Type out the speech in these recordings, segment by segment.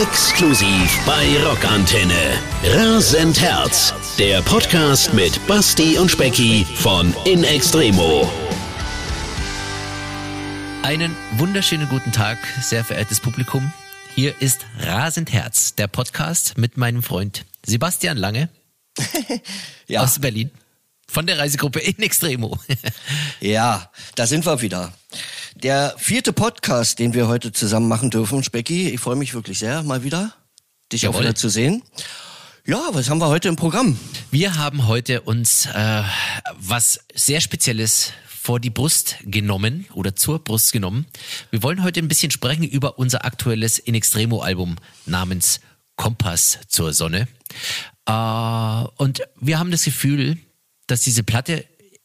Exklusiv bei Rockantenne. Rasend Herz. Der Podcast mit Basti und Specki von In Extremo. Einen wunderschönen guten Tag, sehr verehrtes Publikum. Hier ist Rasend Herz, der Podcast mit meinem Freund Sebastian Lange Ja. aus Berlin. Von der Reisegruppe In Extremo. Ja, da sind wir wieder. Der vierte Podcast, den wir heute zusammen machen dürfen, Specki. Ich freue mich wirklich sehr, mal wieder, dich auch Jawohl. wieder zu sehen. Ja, was haben wir heute im Programm? Wir haben heute uns äh, was sehr Spezielles vor die Brust genommen oder zur Brust genommen. Wir wollen heute ein bisschen sprechen über unser aktuelles In Extremo Album namens Kompass zur Sonne. Äh, und wir haben das Gefühl, dass diese Platte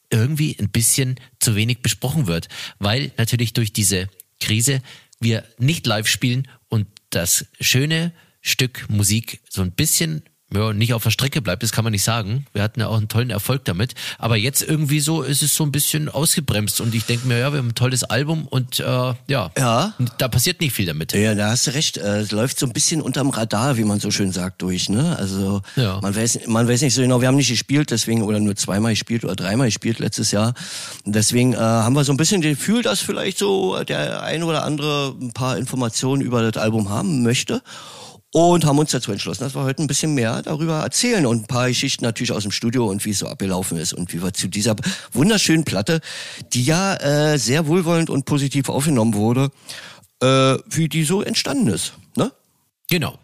irgendwie ein bisschen zu wenig besprochen wird, weil natürlich durch diese Krise wir nicht live spielen und das schöne Stück Musik so ein bisschen ja, nicht auf der Strecke bleibt, das kann man nicht sagen. Wir hatten ja auch einen tollen Erfolg damit. Aber jetzt irgendwie so ist es so ein bisschen ausgebremst und ich denke mir, ja, wir haben ein tolles Album und äh, ja, Ja. da passiert nicht viel damit. Ja, da hast du recht. äh, Es läuft so ein bisschen unterm Radar, wie man so schön sagt, durch. Ne? Also Ja. man, weiß, man weiß nicht so genau, wir haben nicht gespielt, deswegen, oder nur zweimal gespielt oder dreimal gespielt letztes Jahr. Deswegen äh, haben wir so ein bisschen das Gefühl, dass vielleicht so der eine oder andere ein paar Informationen über das Album haben möchte. Und haben uns dazu entschlossen, dass wir heute ein bisschen mehr darüber erzählen und ein paar Geschichten natürlich aus dem Studio und wie es so abgelaufen ist und wie wir zu dieser wunderschönen Platte, die ja äh, sehr wohlwollend und positiv aufgenommen wurde, äh, wie die so entstanden ist. Ne? Genau.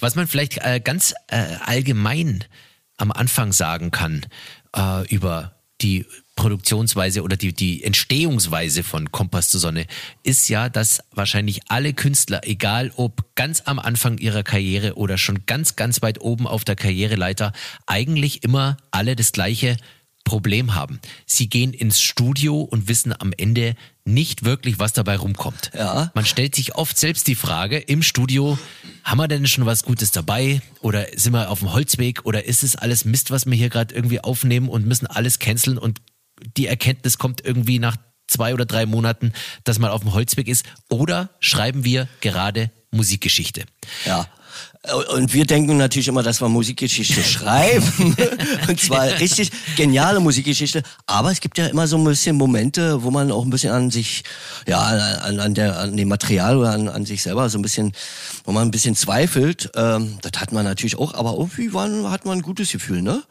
Was man vielleicht äh, ganz äh, allgemein am Anfang sagen kann äh, über die Produktionsweise oder die, die Entstehungsweise von Kompass zur Sonne, ist ja, dass wahrscheinlich alle Künstler, egal ob ganz am Anfang ihrer Karriere oder schon ganz, ganz weit oben auf der Karriereleiter, eigentlich immer alle das gleiche Problem haben. Sie gehen ins Studio und wissen am Ende nicht wirklich, was dabei rumkommt. Ja. Man stellt sich oft selbst die Frage im Studio, haben wir denn schon was Gutes dabei? Oder sind wir auf dem Holzweg? Oder ist es alles Mist, was wir hier gerade irgendwie aufnehmen und müssen alles canceln und die Erkenntnis kommt irgendwie nach zwei oder drei Monaten, dass man auf dem Holzweg ist? Oder schreiben wir gerade Musikgeschichte? Ja. Und wir denken natürlich immer, dass wir Musikgeschichte schreiben. Und zwar richtig geniale Musikgeschichte. Aber es gibt ja immer so ein bisschen Momente, wo man auch ein bisschen an sich, ja, an, an, der, an dem Material oder an, an sich selber so ein bisschen, wo man ein bisschen zweifelt. Ähm, das hat man natürlich auch, aber irgendwie war, hat man ein gutes Gefühl, ne?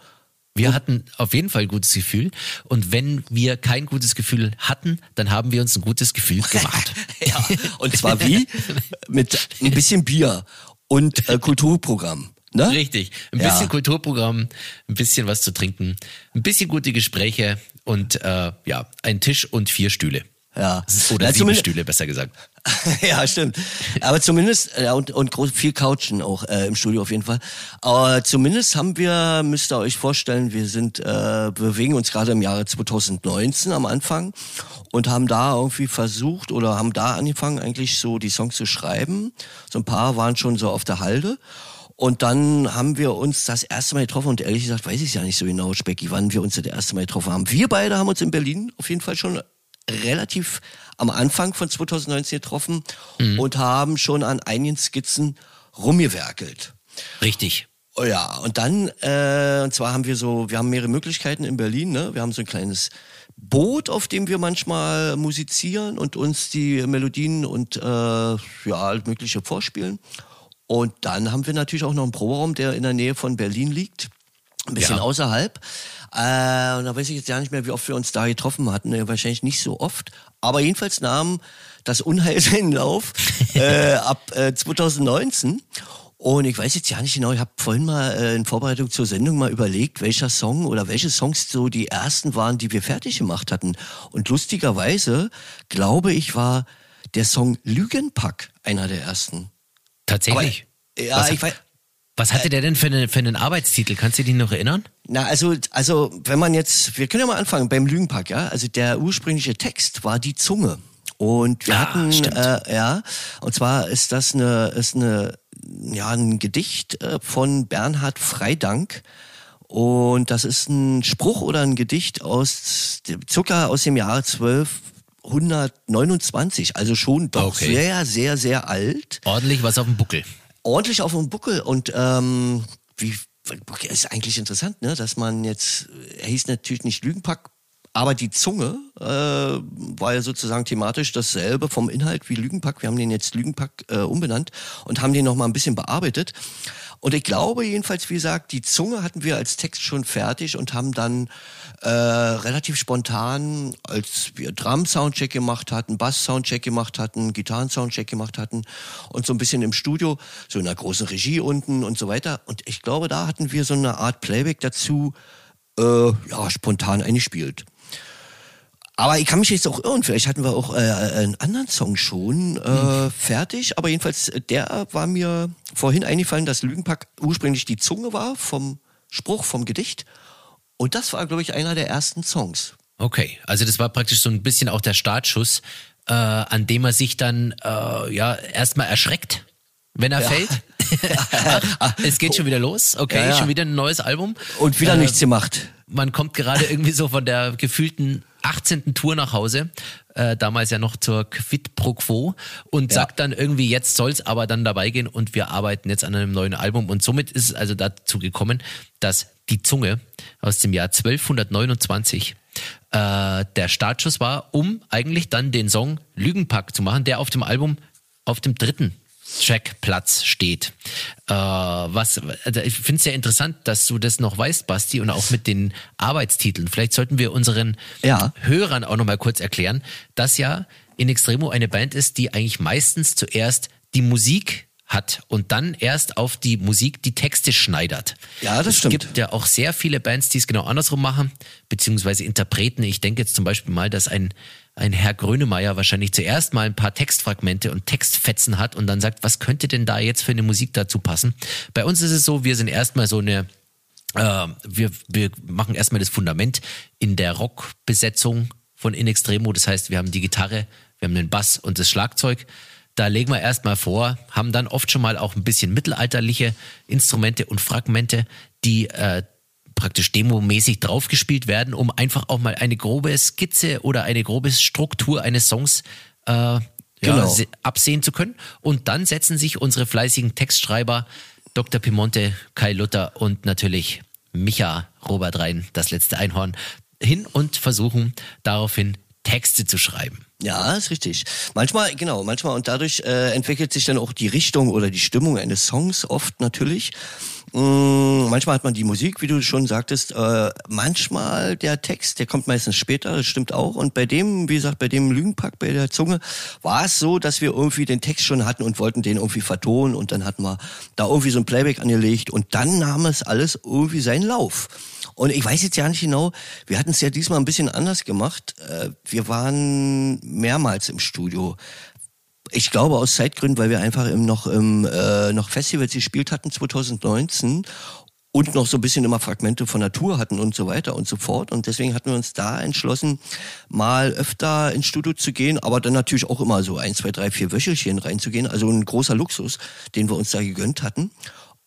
Wir hatten auf jeden Fall ein gutes Gefühl. Und wenn wir kein gutes Gefühl hatten, dann haben wir uns ein gutes Gefühl gemacht. Ja. Und zwar wie? Mit ein bisschen Bier und äh, Kulturprogramm. Ne? Richtig. Ein Ja. bisschen Kulturprogramm, ein bisschen was zu trinken, ein bisschen gute Gespräche und äh, ja, ein Tisch und vier Stühle. Ja. Oder Na, sieben zumindest- Stühle, besser gesagt. ja, stimmt. Aber zumindest, ja, und, und groß, viel Couchen auch äh, im Studio auf jeden Fall. Aber zumindest haben wir, müsst ihr euch vorstellen, wir sind, äh, bewegen uns gerade im Jahre 2019 am Anfang und haben da irgendwie versucht oder haben da angefangen, eigentlich so die Songs zu schreiben. So ein paar waren schon so auf der Halde. Und dann haben wir uns das erste Mal getroffen und ehrlich gesagt weiß ich ja nicht so genau, Specki, wann wir uns das erste Mal getroffen haben. Wir beide haben uns in Berlin auf jeden Fall schon relativ am Anfang von 2019 getroffen und haben schon an einigen Skizzen rumgewerkelt. Richtig. Oh ja, und dann, äh, und zwar haben wir so, wir haben mehrere Möglichkeiten in Berlin, ne? Wir haben so ein kleines Boot, auf dem wir manchmal musizieren und uns die Melodien und äh, ja, alles Mögliche vorspielen. Und dann haben wir natürlich auch noch einen Proberaum, der in der Nähe von Berlin liegt. Ein bisschen Ja. außerhalb. Äh, und da weiß ich jetzt gar nicht mehr, wie oft wir uns da getroffen hatten. Äh, wahrscheinlich nicht so oft. Aber jedenfalls nahm das Unheil seinen Lauf äh, ab äh, 2019. Und ich weiß jetzt ja nicht genau, ich habe vorhin mal äh, in Vorbereitung zur Sendung mal überlegt, welcher Song oder welche Songs so die ersten waren, die wir fertig gemacht hatten. Und lustigerweise, glaube ich, war der Song Lügenpack einer der ersten. Tatsächlich. ja, was, ich weiß. Was hatte der denn für, eine, für einen Arbeitstitel? Kannst du dich noch erinnern? Na, also, also, wenn man jetzt, wir können ja mal anfangen beim Lügenpack, ja. Also der ursprüngliche Text war die Zunge. Und wir Ah, hatten, äh, ja, und zwar ist das eine, ist eine, ja, ein Gedicht äh, von Bernhard Freidank. Und das ist ein Spruch oder ein Gedicht aus Zucker aus dem Jahr 1229, also schon doch Okay. sehr, sehr, sehr alt. Ordentlich was auf dem Buckel. Ordentlich auf dem Buckel und ähm, wie ist eigentlich interessant, ne, dass man jetzt, er hieß natürlich nicht Lügenpack, aber die Zunge äh, war ja sozusagen thematisch dasselbe vom Inhalt wie Lügenpack. Wir haben den jetzt Lügenpack äh, umbenannt und haben den noch mal ein bisschen bearbeitet. Und ich glaube jedenfalls, wie gesagt, die Zunge hatten wir als Text schon fertig und haben dann äh, relativ spontan, als wir Drum-Soundcheck gemacht hatten, Bass-Soundcheck gemacht hatten, Gitarren-Soundcheck gemacht hatten und so ein bisschen im Studio, so in einer großen Regie unten und so weiter. Und ich glaube, da hatten wir so eine Art Playback dazu, äh, ja, spontan eingespielt. Aber ich kann mich jetzt auch irren, vielleicht hatten wir auch äh, einen anderen Song schon äh, hm. fertig, aber jedenfalls, der war mir vorhin eingefallen, dass Lügenpack ursprünglich die Zunge war vom Spruch, vom Gedicht. Und das war, glaube ich, einer der ersten Songs. Okay, also das war praktisch so ein bisschen auch der Startschuss, äh, an dem er sich dann äh, ja erstmal erschreckt, wenn er ja. fällt. Ach, es geht schon wieder los, okay, ja, ja. schon wieder ein neues Album. Und wieder äh, nichts gemacht. Man kommt gerade irgendwie so von der gefühlten 18. Tour nach Hause, äh, damals ja noch zur Quid pro Quo und ja. sagt dann irgendwie, jetzt soll's aber dann dabei gehen und wir arbeiten jetzt an einem neuen Album und somit ist es also dazu gekommen, dass die Zunge aus dem Jahr 1229 äh, der Startschuss war, um eigentlich dann den Song Lügenpack zu machen, der auf dem Album auf dem dritten Trackplatz steht. Äh, was, also ich finde es sehr interessant, dass du das noch weißt, Basti, und auch mit den Arbeitstiteln. Vielleicht sollten wir unseren ja. Hörern auch noch mal kurz erklären, dass ja In Extremo eine Band ist, die eigentlich meistens zuerst die Musik hat und dann erst auf die Musik die Texte schneidert. Ja, das es stimmt. Es gibt ja auch sehr viele Bands, die es genau andersrum machen, beziehungsweise Interpreten. Ich denke jetzt zum Beispiel mal, dass ein ein Herr Grönemeyer wahrscheinlich zuerst mal ein paar Textfragmente und Textfetzen hat und dann sagt, was könnte denn da jetzt für eine Musik dazu passen? Bei uns ist es so, wir sind erstmal so eine, äh, wir, wir machen erstmal das Fundament in der Rockbesetzung von In Extremo. Das heißt, wir haben die Gitarre, wir haben den Bass und das Schlagzeug. Da legen wir erstmal vor, haben dann oft schon mal auch ein bisschen mittelalterliche Instrumente und Fragmente, die äh, praktisch demomäßig draufgespielt werden, um einfach auch mal eine grobe Skizze oder eine grobe Struktur eines Songs äh, genau. ja, absehen zu können. Und dann setzen sich unsere fleißigen Textschreiber Dr. Pimonte, Kai Luther und natürlich Micha Robert Rhein, das letzte Einhorn, hin und versuchen daraufhin Texte zu schreiben. Ja, ist richtig. Manchmal, genau, manchmal und dadurch äh, entwickelt sich dann auch die Richtung oder die Stimmung eines Songs oft natürlich. Mm, manchmal hat man die Musik, wie du schon sagtest, äh, manchmal der Text, der kommt meistens später, das stimmt auch. Und bei dem, wie gesagt, bei dem Lügenpack bei der Zunge, war es so, dass wir irgendwie den Text schon hatten und wollten den irgendwie vertonen und dann hatten wir da irgendwie so ein Playback angelegt und dann nahm es alles irgendwie seinen Lauf. Und ich weiß jetzt ja nicht genau, wir hatten es ja diesmal ein bisschen anders gemacht. Äh, wir waren mehrmals im Studio ich glaube aus Zeitgründen, weil wir einfach im, noch im, äh, noch Festivals gespielt hatten 2019 und noch so ein bisschen immer Fragmente von Natur hatten und so weiter und so fort. Und deswegen hatten wir uns da entschlossen, mal öfter ins Studio zu gehen, aber dann natürlich auch immer so ein, zwei, drei, vier Wöchelchen reinzugehen. Also ein großer Luxus, den wir uns da gegönnt hatten.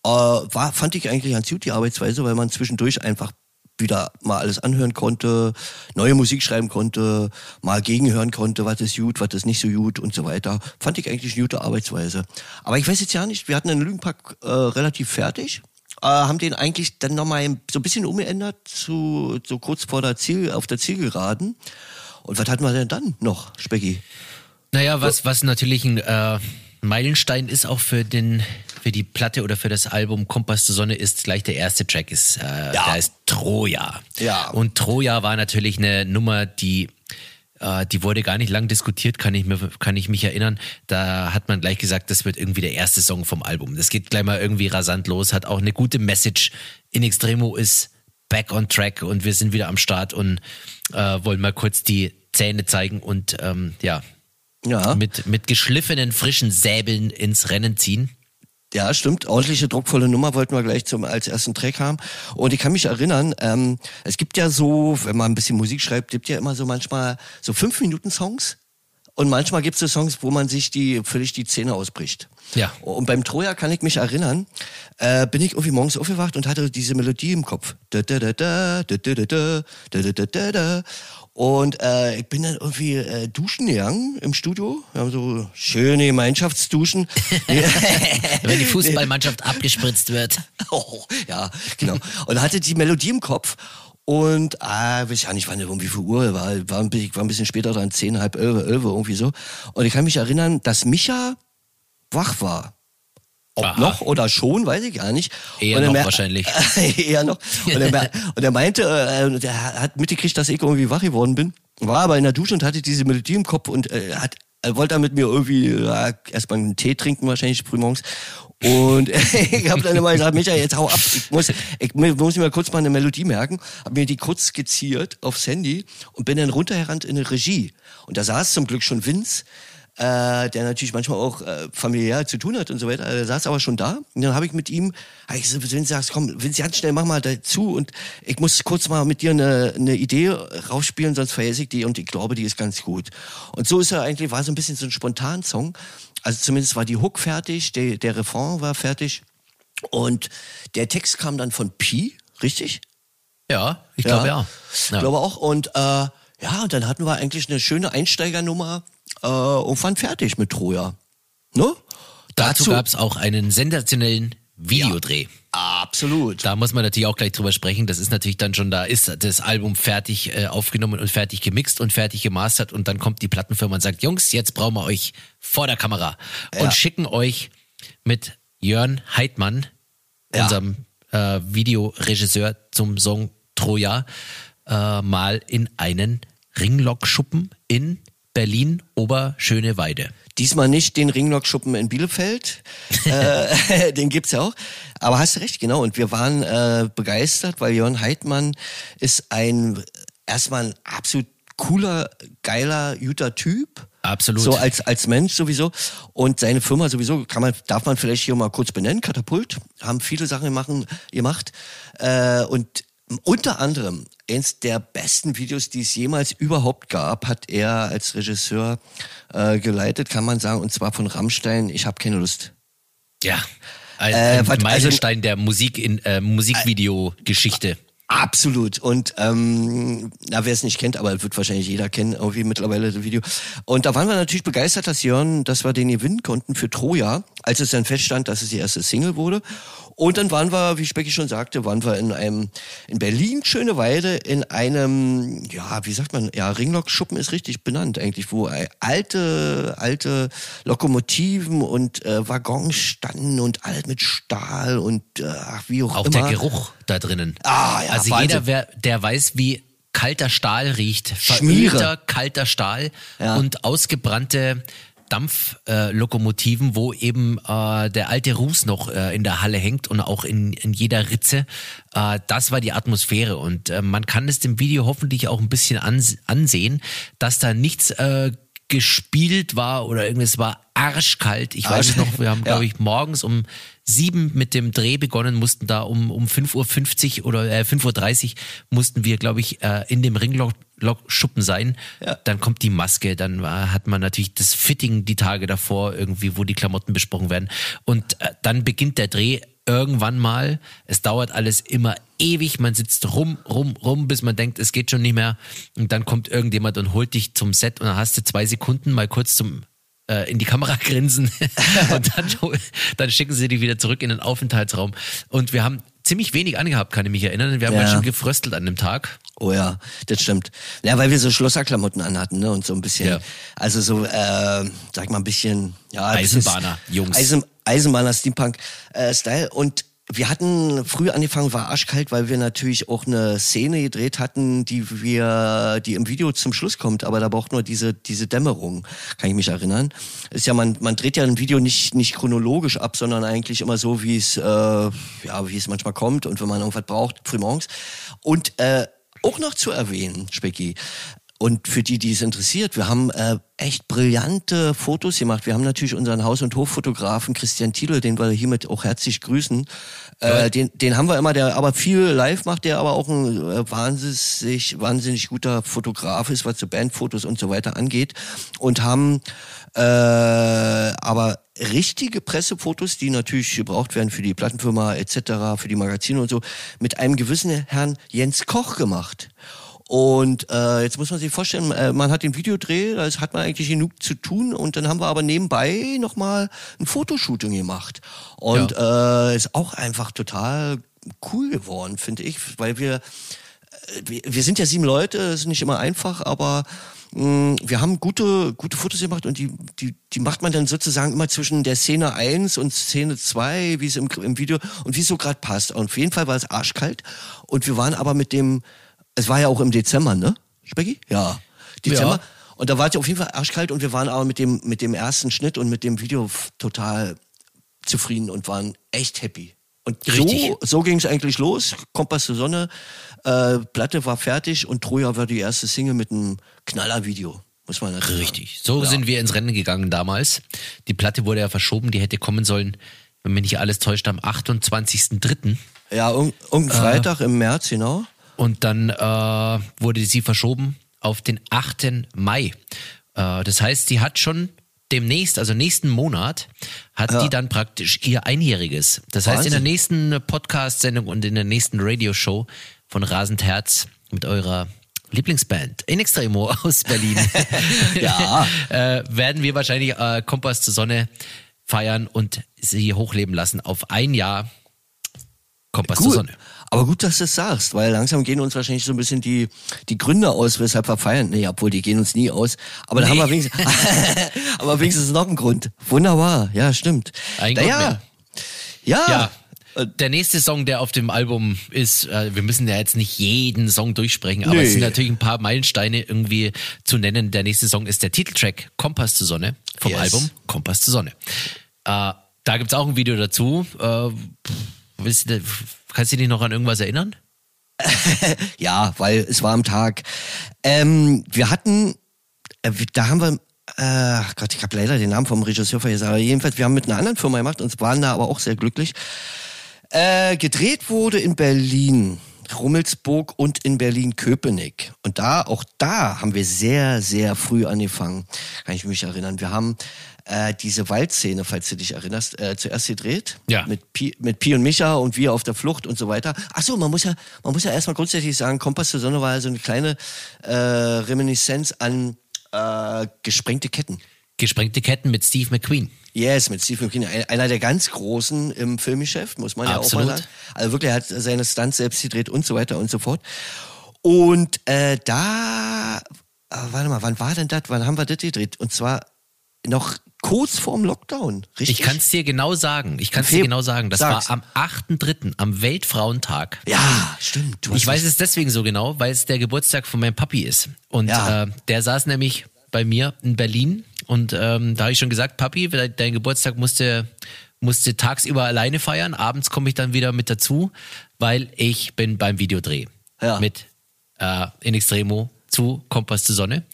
Äh, war, fand ich eigentlich ganz gut, die Arbeitsweise, weil man zwischendurch einfach wieder mal alles anhören konnte, neue Musik schreiben konnte, mal gegenhören konnte, was ist gut, was ist nicht so gut und so weiter. Fand ich eigentlich eine gute Arbeitsweise. Aber ich weiß jetzt ja nicht, wir hatten den Lügenpack äh, relativ fertig, äh, haben den eigentlich dann nochmal so ein bisschen umgeändert, zu, so kurz vor der Ziel, auf der Zielgeraden. Und was hatten wir denn dann noch, Specki? Naja, was, was natürlich ein äh, Meilenstein ist auch für den für die Platte oder für das Album Kompass zur Sonne ist gleich der erste Track ist äh, ja. da ist Troja. Ja. Und Troja war natürlich eine Nummer, die äh, die wurde gar nicht lang diskutiert, kann ich, mir, kann ich mich erinnern. Da hat man gleich gesagt, das wird irgendwie der erste Song vom Album. Das geht gleich mal irgendwie rasant los, hat auch eine gute Message. In Extremo ist back on track und wir sind wieder am Start und äh, wollen mal kurz die Zähne zeigen und ähm, ja, ja. Mit, mit geschliffenen, frischen Säbeln ins Rennen ziehen. Ja, stimmt. Ordentliche, druckvolle Nummer wollten wir gleich zum als ersten Track haben. Und ich kann mich erinnern, ähm, es gibt ja so, wenn man ein bisschen Musik schreibt, gibt ja immer so manchmal so fünf Minuten Songs. Und manchmal gibt es so Songs, wo man sich die völlig die Zähne ausbricht. Ja. Und beim Troja kann ich mich erinnern, äh, bin ich irgendwie morgens aufgewacht und hatte diese Melodie im Kopf. Da, da, da, da, da, da, da, da, da, da, da, da. Und äh, ich bin dann irgendwie äh, duschen gegangen im Studio. Wir haben so schöne Gemeinschaftsduschen. Wenn die Fußballmannschaft abgespritzt wird. oh, ja, genau. Und hatte die Melodie im Kopf. Und ah, weiß ja nicht, wann um wie viel Uhr war. War ein, bisschen, war ein bisschen später dran, zehn, halb elf, elf irgendwie so. Und ich kann mich erinnern, dass Micha wach war. Ob Aha. noch oder schon, weiß ich gar nicht. Eher er noch wahrscheinlich. eher noch. Und er, und er meinte, äh, der hat mitgekriegt, dass ich irgendwie wach geworden bin. War aber in der Dusche und hatte diese Melodie im Kopf und äh, hat er wollte dann mit mir irgendwie ja, erstmal einen Tee trinken, wahrscheinlich frühmorgens. Und ich habe dann immer gesagt, Micha, jetzt hau ab. Ich muss, ich muss mir kurz mal eine Melodie merken. Habe mir die kurz skizziert aufs Handy und bin dann runtergerannt in eine Regie. Und da saß zum Glück schon Vince, äh, der natürlich manchmal auch äh, familiär zu tun hat und so weiter. Er saß aber schon da. Und dann habe ich mit ihm, hab ich gesagt, Vince, sagst, komm, Vince, ganz schnell, mach mal dazu. Und ich muss kurz mal mit dir eine, eine Idee rausspielen, sonst vergesse ich die. Und ich glaube, die ist ganz gut. Und so ist er eigentlich, war so ein bisschen so ein Spontansong. Also zumindest war die Hook fertig, der, der Refrain war fertig. Und der Text kam dann von Pi, richtig? Ja, ich glaube ja. Ich ja. glaube auch. Und äh, ja, und dann hatten wir eigentlich eine schöne Einsteigernummer äh, und waren fertig mit Troja. Ne? Dazu gab es auch einen sensationellen Videodreh. Absolut. Da muss man natürlich auch gleich drüber sprechen. Das ist natürlich dann schon, da ist das Album fertig äh, aufgenommen und fertig gemixt und fertig gemastert und dann kommt die Plattenfirma und sagt, Jungs, jetzt brauchen wir euch vor der Kamera Ja. und schicken euch mit Jörn Heidmann, Ja. unserem äh, Videoregisseur zum Song Troja, äh, mal in einen Ringlockschuppen in Berlin Oberschöneweide. Diesmal nicht den Ringlockschuppen in Bielefeld. äh, den gibt's ja auch. Aber hast du recht, genau. Und wir waren äh, begeistert, weil Jörn Heidmann ist ein erstmal ein absolut cooler, geiler, guter Typ. Absolut. So als, als Mensch sowieso. Und seine Firma sowieso, kann man, darf man vielleicht hier mal kurz benennen, Katapult, haben viele Sachen machen, gemacht. Äh, und unter anderem eins der besten Videos, die es jemals überhaupt gab, hat er als Regisseur äh, geleitet, kann man sagen, und zwar von Rammstein, ich habe keine Lust. Ja. Ein, Äh, ein was- also- Meilenstein der Musik in äh, Musikvideogeschichte. Absolut. Und ähm, na, wer es nicht kennt, aber wird wahrscheinlich jeder kennen, irgendwie mittlerweile das Video. Und da waren wir natürlich begeistert, dass Jörn, dass wir den gewinnen konnten für Troja, als es dann feststand, dass es die erste Single wurde. Und dann waren wir, wie Specki schon sagte, waren wir in einem in Berlin Schöneweide in einem, ja, wie sagt man, ja, Ringlockschuppen ist richtig benannt eigentlich, wo alte alte Lokomotiven und äh, Waggons standen und alles mit Stahl und äh, ach, wie auch, Auch immer. der Geruch da drinnen. Ah, ja, also Wahnsinn. jeder, wer, der weiß, wie kalter Stahl riecht. Schmiere. Verölter, kalter Stahl Ja. und ausgebrannte Dampflokomotiven, äh, wo eben äh, der alte Ruß noch äh, in der Halle hängt und auch in, in jeder Ritze. Äh, das war die Atmosphäre und äh, man kann es dem Video hoffentlich auch ein bisschen ans ansehen, dass da nichts äh, gespielt war oder irgendwas war arschkalt. Ich weiß es noch, wir haben, Ja. glaube ich, morgens um sieben mit dem Dreh begonnen, mussten da um, um 5.50 Uhr oder äh, 5.30 Uhr mussten wir, glaube ich, äh, in dem Ringlockschuppen sein. Ja. Dann kommt die Maske, dann war, hat man natürlich das Fitting die Tage davor irgendwie, wo die Klamotten besprochen werden. Und äh, dann beginnt der Dreh irgendwann mal. Es dauert alles immer ewig. Man sitzt rum, rum, rum, bis man denkt, es geht schon nicht mehr. Und dann kommt irgendjemand und holt dich zum Set und dann hast du zwei Sekunden mal kurz zum äh, in die Kamera grinsen und dann, dann schicken sie dich wieder zurück in den Aufenthaltsraum. Und wir haben ziemlich wenig angehabt, kann ich mich erinnern. Wir haben Ja. ganz schön gefröstelt an dem Tag. Oh ja, das stimmt. Ja, weil wir so Schlosserklamotten anhatten, ne? Und so ein bisschen, Ja. also so, äh, sag mal ein bisschen, ja, Eisenbahner, Jungs. Eisen, Eisenbahner Steampunk äh, Style. Und wir hatten früh angefangen, war arschkalt, weil wir natürlich auch eine Szene gedreht hatten, die wir, die im Video zum Schluss kommt, aber da braucht nur diese, diese Dämmerung, kann ich mich erinnern. Ist ja, man, man dreht ja ein Video nicht, nicht chronologisch ab, sondern eigentlich immer so, wie es, äh, ja, wie es manchmal kommt und wenn man irgendwas braucht, frühmorgens. Und, äh, auch noch zu erwähnen, Specki, und für die, die es interessiert, wir haben äh, echt brillante Fotos gemacht. Wir haben natürlich unseren Haus- und Hoffotografen Christian Thiele, den wir hiermit auch herzlich grüßen. Äh, den, den haben wir immer, der aber viel live macht, der aber auch ein äh, wahnsinnig, wahnsinnig guter Fotograf ist, was so Bandfotos und so weiter angeht. Und haben äh, aber richtige Pressefotos, die natürlich gebraucht werden für die Plattenfirma etc., für die Magazine und so, mit einem gewissen Herrn Jens Koch gemacht. Und äh, jetzt muss man sich vorstellen, äh, man hat den Videodreh, da hat man eigentlich genug zu tun und dann haben wir aber nebenbei nochmal ein Fotoshooting gemacht. Und ja. äh, ist auch einfach total cool geworden, finde ich, weil wir, wir, wir sind ja sieben Leute, ist nicht immer einfach, aber mh, mm, wir haben gute, gute Fotos gemacht und die, die, die macht man dann sozusagen immer zwischen der Szene eins und Szene zwei, wie es im, im Video und wie es so gerade passt. Und auf jeden Fall war es arschkalt und wir waren aber mit dem es war ja auch im Dezember, ne? Specki? Ja. Dezember. Ja. Und da war es ja auf jeden Fall arschkalt und wir waren aber mit dem, mit dem ersten Schnitt und mit dem Video total zufrieden und waren echt happy. Und Richtig. so, so ging es eigentlich los. Kompass zur Sonne, äh, Platte war fertig und Troja war die erste Single mit einem Knaller-Video. Muss man Richtig. Sagen. So ja. sind wir ins Rennen gegangen damals. Die Platte wurde ja verschoben, die hätte kommen sollen, wenn mich nicht alles täuscht, am 28.03. Ja, irgendein äh, Freitag im März, genau. Und dann äh, wurde sie verschoben auf den 8. Mai. Äh, das heißt, sie hat schon demnächst, also nächsten Monat, hat ja. die dann praktisch ihr Einjähriges. Das heißt, in der nächsten Podcast-Sendung und in der nächsten Radioshow von Rasend Herz mit eurer Lieblingsband In Extremo aus Berlin. ja. äh, werden wir wahrscheinlich äh, Kompass zur Sonne feiern und sie hochleben lassen auf ein Jahr Kompass Gut. zur Sonne. Aber gut, dass du es sagst, weil langsam gehen uns wahrscheinlich so ein bisschen die, die Gründe aus, weshalb wir feiern. Nee, obwohl die gehen uns nie aus. Aber nee. da haben wir wenigstens, aber wenigstens noch einen Grund. Wunderbar. Ja, stimmt. Ein Grund ja. ja. Ja. Der nächste Song, der auf dem Album ist, äh, wir müssen ja jetzt nicht jeden Song durchsprechen, aber nee. es sind natürlich ein paar Meilensteine irgendwie zu nennen. Der nächste Song ist der Titeltrack Kompass zur Sonne vom yes. Album Kompass zur Sonne. Äh, da gibt's auch ein Video dazu. Äh, Kannst du dich noch an irgendwas erinnern? ja, weil es war am Tag. Ähm, wir hatten, äh, da haben wir, äh, Gott, ich habe leider den Namen vom Regisseur vergessen, aber jedenfalls, wir haben mit einer anderen Firma gemacht und waren da aber auch sehr glücklich. Äh, gedreht wurde in Berlin. Rummelsburg und in Berlin-Köpenick. Und da, auch da haben wir sehr, sehr früh angefangen. Kann ich mich erinnern. Wir haben äh, diese Waldszene, falls du dich erinnerst, äh, zuerst gedreht. Ja. Mit Pi, mit Pi und Micha und wir auf der Flucht und so weiter. Ach so, man muss ja, man muss ja erstmal grundsätzlich sagen, Kompass zur Sonne war ja so eine kleine äh, Reminiszenz an äh, gesprengte Ketten. Gesprengte Ketten mit Steve McQueen. Yes, mit Steve McQueen. Einer der ganz Großen im Filmgeschäft, muss man Absolut. ja auch mal sagen. Also wirklich, er hat seine Stunts selbst gedreht und so weiter und so fort. Und äh, da, äh, warte mal, wann war denn das? Wann haben wir das gedreht? Und zwar noch kurz vorm Lockdown, richtig? Ich kann es dir genau sagen. Ich kann es dir genau sagen. Das Sag's. war am 8.3., am Weltfrauentag. Ja, stimmt. ich weiß es deswegen so genau, weil es der Geburtstag von meinem Papi ist. Und ja. äh, der saß nämlich bei mir in Berlin und ähm, da habe ich schon gesagt, Papi, dein Geburtstag musste musste tagsüber alleine feiern, abends komme ich dann wieder mit dazu, weil ich bin beim Videodreh ja. mit äh, in Extremo zu Kompass zur Sonne.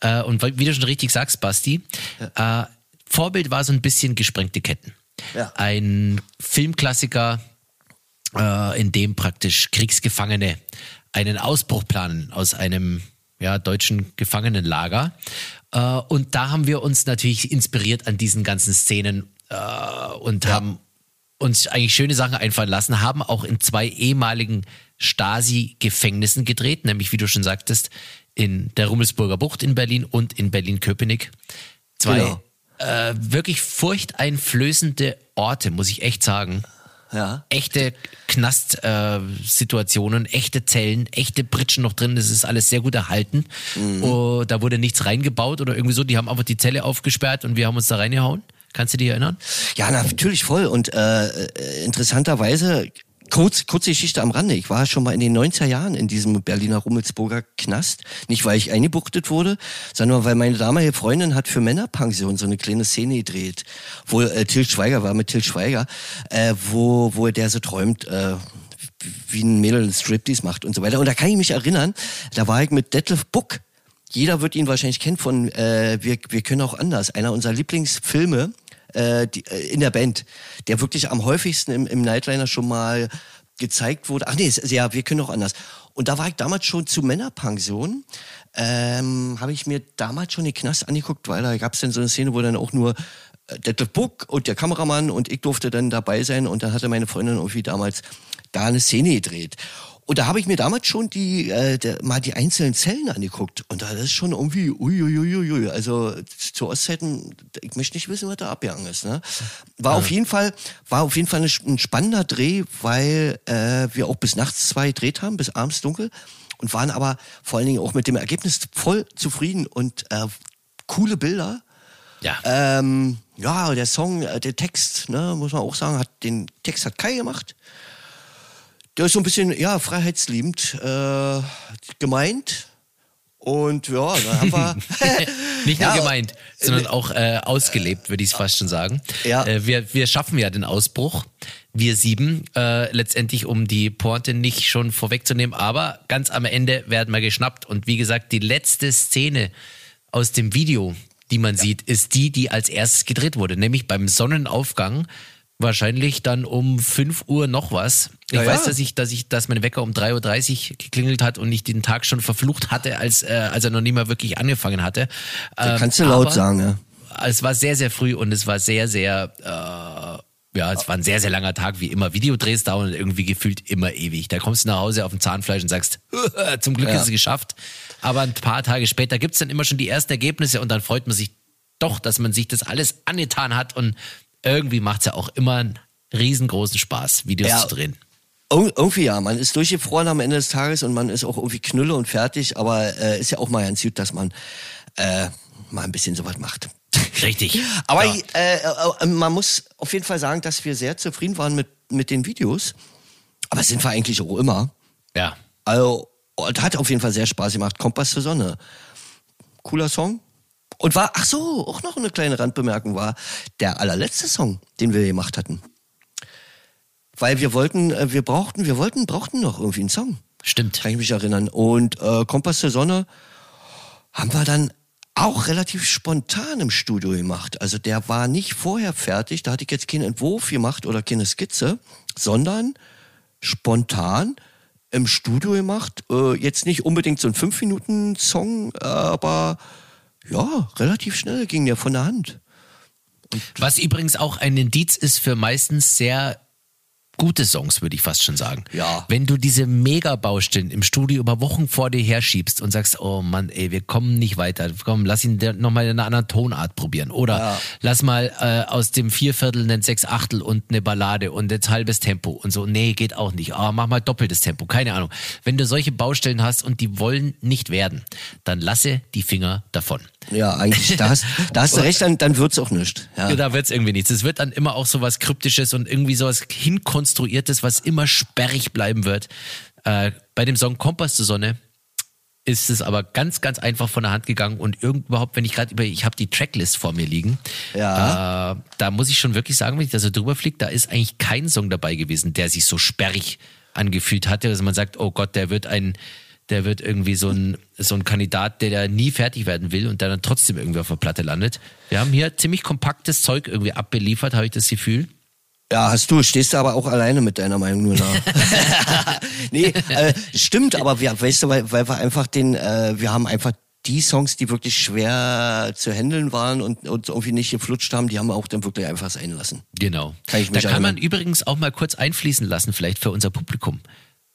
Äh, und wie du schon richtig sagst, Basti, ja. äh, Vorbild war so ein bisschen gesprengte Ketten. Ja. Ein Filmklassiker, äh, in dem praktisch Kriegsgefangene einen Ausbruch planen aus einem ja, deutschen Gefangenenlager. Äh, und da haben wir uns natürlich inspiriert an diesen ganzen Szenen äh, und ja. haben uns eigentlich schöne Sachen einfallen lassen, haben auch in zwei ehemaligen Stasi-Gefängnissen gedreht, nämlich wie du schon sagtest, in der Rummelsburger Bucht in Berlin und in Berlin-Köpenick. Zwei genau äh, wirklich furchteinflößende Orte, muss ich echt sagen. Ja. Echte Knast-Situationen, äh, echte Zellen, echte Britschen noch drin. Das ist alles sehr gut erhalten. Mhm. Oh, da wurde nichts reingebaut oder irgendwie so. Die haben einfach die Zelle aufgesperrt und wir haben uns da reingehauen. Kannst du dich erinnern? Ja, natürlich voll. Und äh, äh interessanterweise Kurz, kurze Geschichte am Rande. Ich war schon mal in den 90er Jahren in diesem Berliner Rummelsburger Knast. Nicht, weil ich eingebuchtet wurde, sondern weil meine damalige Freundin hat für Männerpension so eine kleine Szene gedreht, wo äh, Till Schweiger war mit Till Schweiger, äh, wo, wo der so träumt, äh, wie ein Mädel ein Striptease macht und so weiter. Und da kann ich mich erinnern, da war ich mit Detlef Buck jeder wird ihn wahrscheinlich kennen von äh, wir, wir können auch anders. Einer unserer Lieblingsfilme äh, die, äh, in der Band, der wirklich am häufigsten im, im Nightliner schon mal gezeigt wurde. Ach nee, ja, wir können auch anders. Und da war ich damals schon zu Männerpension. Ähm, habe ich mir damals schon den Knast angeguckt, weil da gab es dann so eine Szene, wo dann auch nur äh, der Buck und der Kameramann und ich durfte dann dabei sein und dann hatte meine Freundin irgendwie damals da eine Szene gedreht. Und da habe ich mir damals schon die äh, der, mal die einzelnen Zellen angeguckt und da ist schon irgendwie uiuiuiui. Also zu Ostzeiten, ich möchte nicht wissen, was da abgegangen ist. Ne? War ja. auf jeden Fall war auf jeden Fall ein spannender Dreh, weil äh, wir auch bis nachts zwei gedreht haben, bis abends dunkel und waren aber vor allen Dingen auch mit dem Ergebnis voll zufrieden und äh, coole Bilder. Ja. Ähm, ja, der Song, äh, der Text, ne, muss man auch sagen, hat den Text hat Kai gemacht der ist so ein bisschen, ja, freiheitsliebend äh, gemeint. Und ja, da haben wir. Nicht nur ja, gemeint, sondern auch äh, ausgelebt, würde ich es fast schon sagen. Ja. Äh, wir, wir schaffen ja den Ausbruch, wir sieben, äh, letztendlich, um die Pointe nicht schon vorwegzunehmen. Aber ganz am Ende werden wir geschnappt. Und wie gesagt, die letzte Szene aus dem Video, die man ja. sieht, ist die, die als erstes gedreht wurde, nämlich beim Sonnenaufgang wahrscheinlich dann um 5 Uhr noch was. Ich ja, weiß, ja. dass ich, dass ich, dass mein Wecker um 3.30 Uhr geklingelt hat und ich den Tag schon verflucht hatte, als, äh, als er noch nie mal wirklich angefangen hatte. Ähm, kannst du laut sagen, ja. Es war sehr, sehr früh und es war sehr, sehr, äh, ja, es war ein sehr, sehr langer Tag, wie immer. Videodrehs dauern irgendwie gefühlt immer ewig. Da kommst du nach Hause auf dem Zahnfleisch und sagst, zum Glück ja. ist es geschafft. Aber ein paar Tage später gibt's dann immer schon die ersten Ergebnisse und dann freut man sich doch, dass man sich das alles angetan hat und irgendwie macht es ja auch immer einen riesengroßen Spaß, Videos ja. zu drehen. Irgendwie ja, man ist durchgefroren am Ende des Tages und man ist auch irgendwie knülle und fertig, aber äh, ist ja auch mal ganz gut, dass man äh, mal ein bisschen sowas macht. Richtig. aber ja. äh, äh, man muss auf jeden Fall sagen, dass wir sehr zufrieden waren mit, mit den Videos. Aber sind wir eigentlich auch immer. Ja. Also, hat auf jeden Fall sehr Spaß gemacht. Kompass zur Sonne. Cooler Song. Und war, ach so, auch noch eine kleine Randbemerkung war, der allerletzte Song, den wir gemacht hatten. Weil wir wollten, äh, wir brauchten, wir wollten, brauchten noch irgendwie einen Song. Stimmt. Kann ich mich erinnern. Und äh, Kompass der Sonne haben wir dann auch relativ spontan im Studio gemacht. Also der war nicht vorher fertig, da hatte ich jetzt keinen Entwurf gemacht oder keine Skizze, sondern spontan im Studio gemacht. Äh, jetzt nicht unbedingt so ein 5-Minuten-Song, aber ja, relativ schnell ging der von der Hand. Und Was übrigens auch ein Indiz ist für meistens sehr gute Songs, würde ich fast schon sagen. Ja. Wenn du diese Mega-Baustellen im Studio über Wochen vor dir herschiebst und sagst, oh Mann, ey, wir kommen nicht weiter, komm, lass ihn nochmal in einer anderen Tonart probieren. Oder ja. lass mal äh, aus dem Vierviertel einen Sechsachtel und eine Ballade und jetzt halbes Tempo und so. Nee, geht auch nicht. oh, mach mal doppeltes Tempo, keine Ahnung. Wenn du solche Baustellen hast und die wollen nicht werden, dann lasse die Finger davon. Ja, eigentlich, da hast, da hast du recht, dann, dann wird's auch nicht. Ja. ja da wird's irgendwie nichts. Es wird dann immer auch so was Kryptisches und irgendwie sowas hinkonstruiertes, was immer sperrig bleiben wird. Äh, bei dem Song Kompass zur Sonne ist es aber ganz, ganz einfach von der Hand gegangen und überhaupt, wenn ich gerade über, ich habe die Tracklist vor mir liegen, ja. Äh, da muss ich schon wirklich sagen, wenn ich da so drüber fliege, da ist eigentlich kein Song dabei gewesen, der sich so sperrig angefühlt hatte, dass man sagt, oh Gott, der wird ein der wird irgendwie so ein, so ein Kandidat, der da nie fertig werden will und der dann trotzdem irgendwie auf der Platte landet. Wir haben hier ziemlich kompaktes Zeug irgendwie abbeliefert, habe ich das Gefühl. Ja, hast du, stehst du aber auch alleine mit deiner Meinung nur da. nee, äh, stimmt, aber wir, weißt du, weil, weil wir einfach den, äh, wir haben einfach die Songs, die wirklich schwer zu handeln waren und, und irgendwie nicht geflutscht haben, die haben wir auch dann wirklich einfach sein lassen. Genau. Kann ich mich da kann erinnern. man übrigens auch mal kurz einfließen lassen, vielleicht für unser Publikum.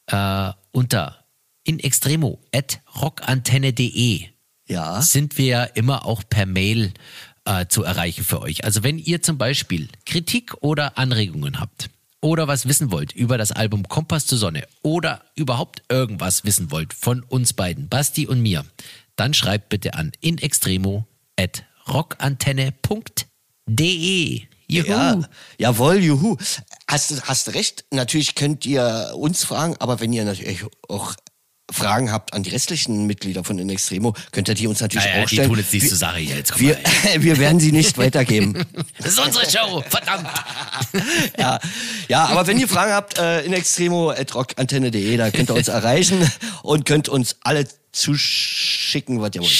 Äh, unter in extremo at rockantenne.de ja. sind wir ja immer auch per Mail äh, zu erreichen für euch. Also wenn ihr zum Beispiel Kritik oder Anregungen habt oder was wissen wollt über das Album Kompass zur Sonne oder überhaupt irgendwas wissen wollt von uns beiden, Basti und mir, dann schreibt bitte an in extremo at rockantenne.de. Juhu. Ja, jawohl, juhu. Hast, hast recht. Natürlich könnt ihr uns fragen, aber wenn ihr natürlich auch Fragen habt an die restlichen Mitglieder von In Extremo, könnt ihr die uns natürlich naja, auch stellen. Die tun jetzt nichts zur Sache hier. Jetzt wir, wir werden sie nicht weitergeben. Das ist unsere Show, verdammt. ja, ja, aber wenn ihr Fragen habt, äh, in extremo.rockantenne.de, da könnt ihr uns erreichen und könnt uns alle zuschicken, was ihr wollt.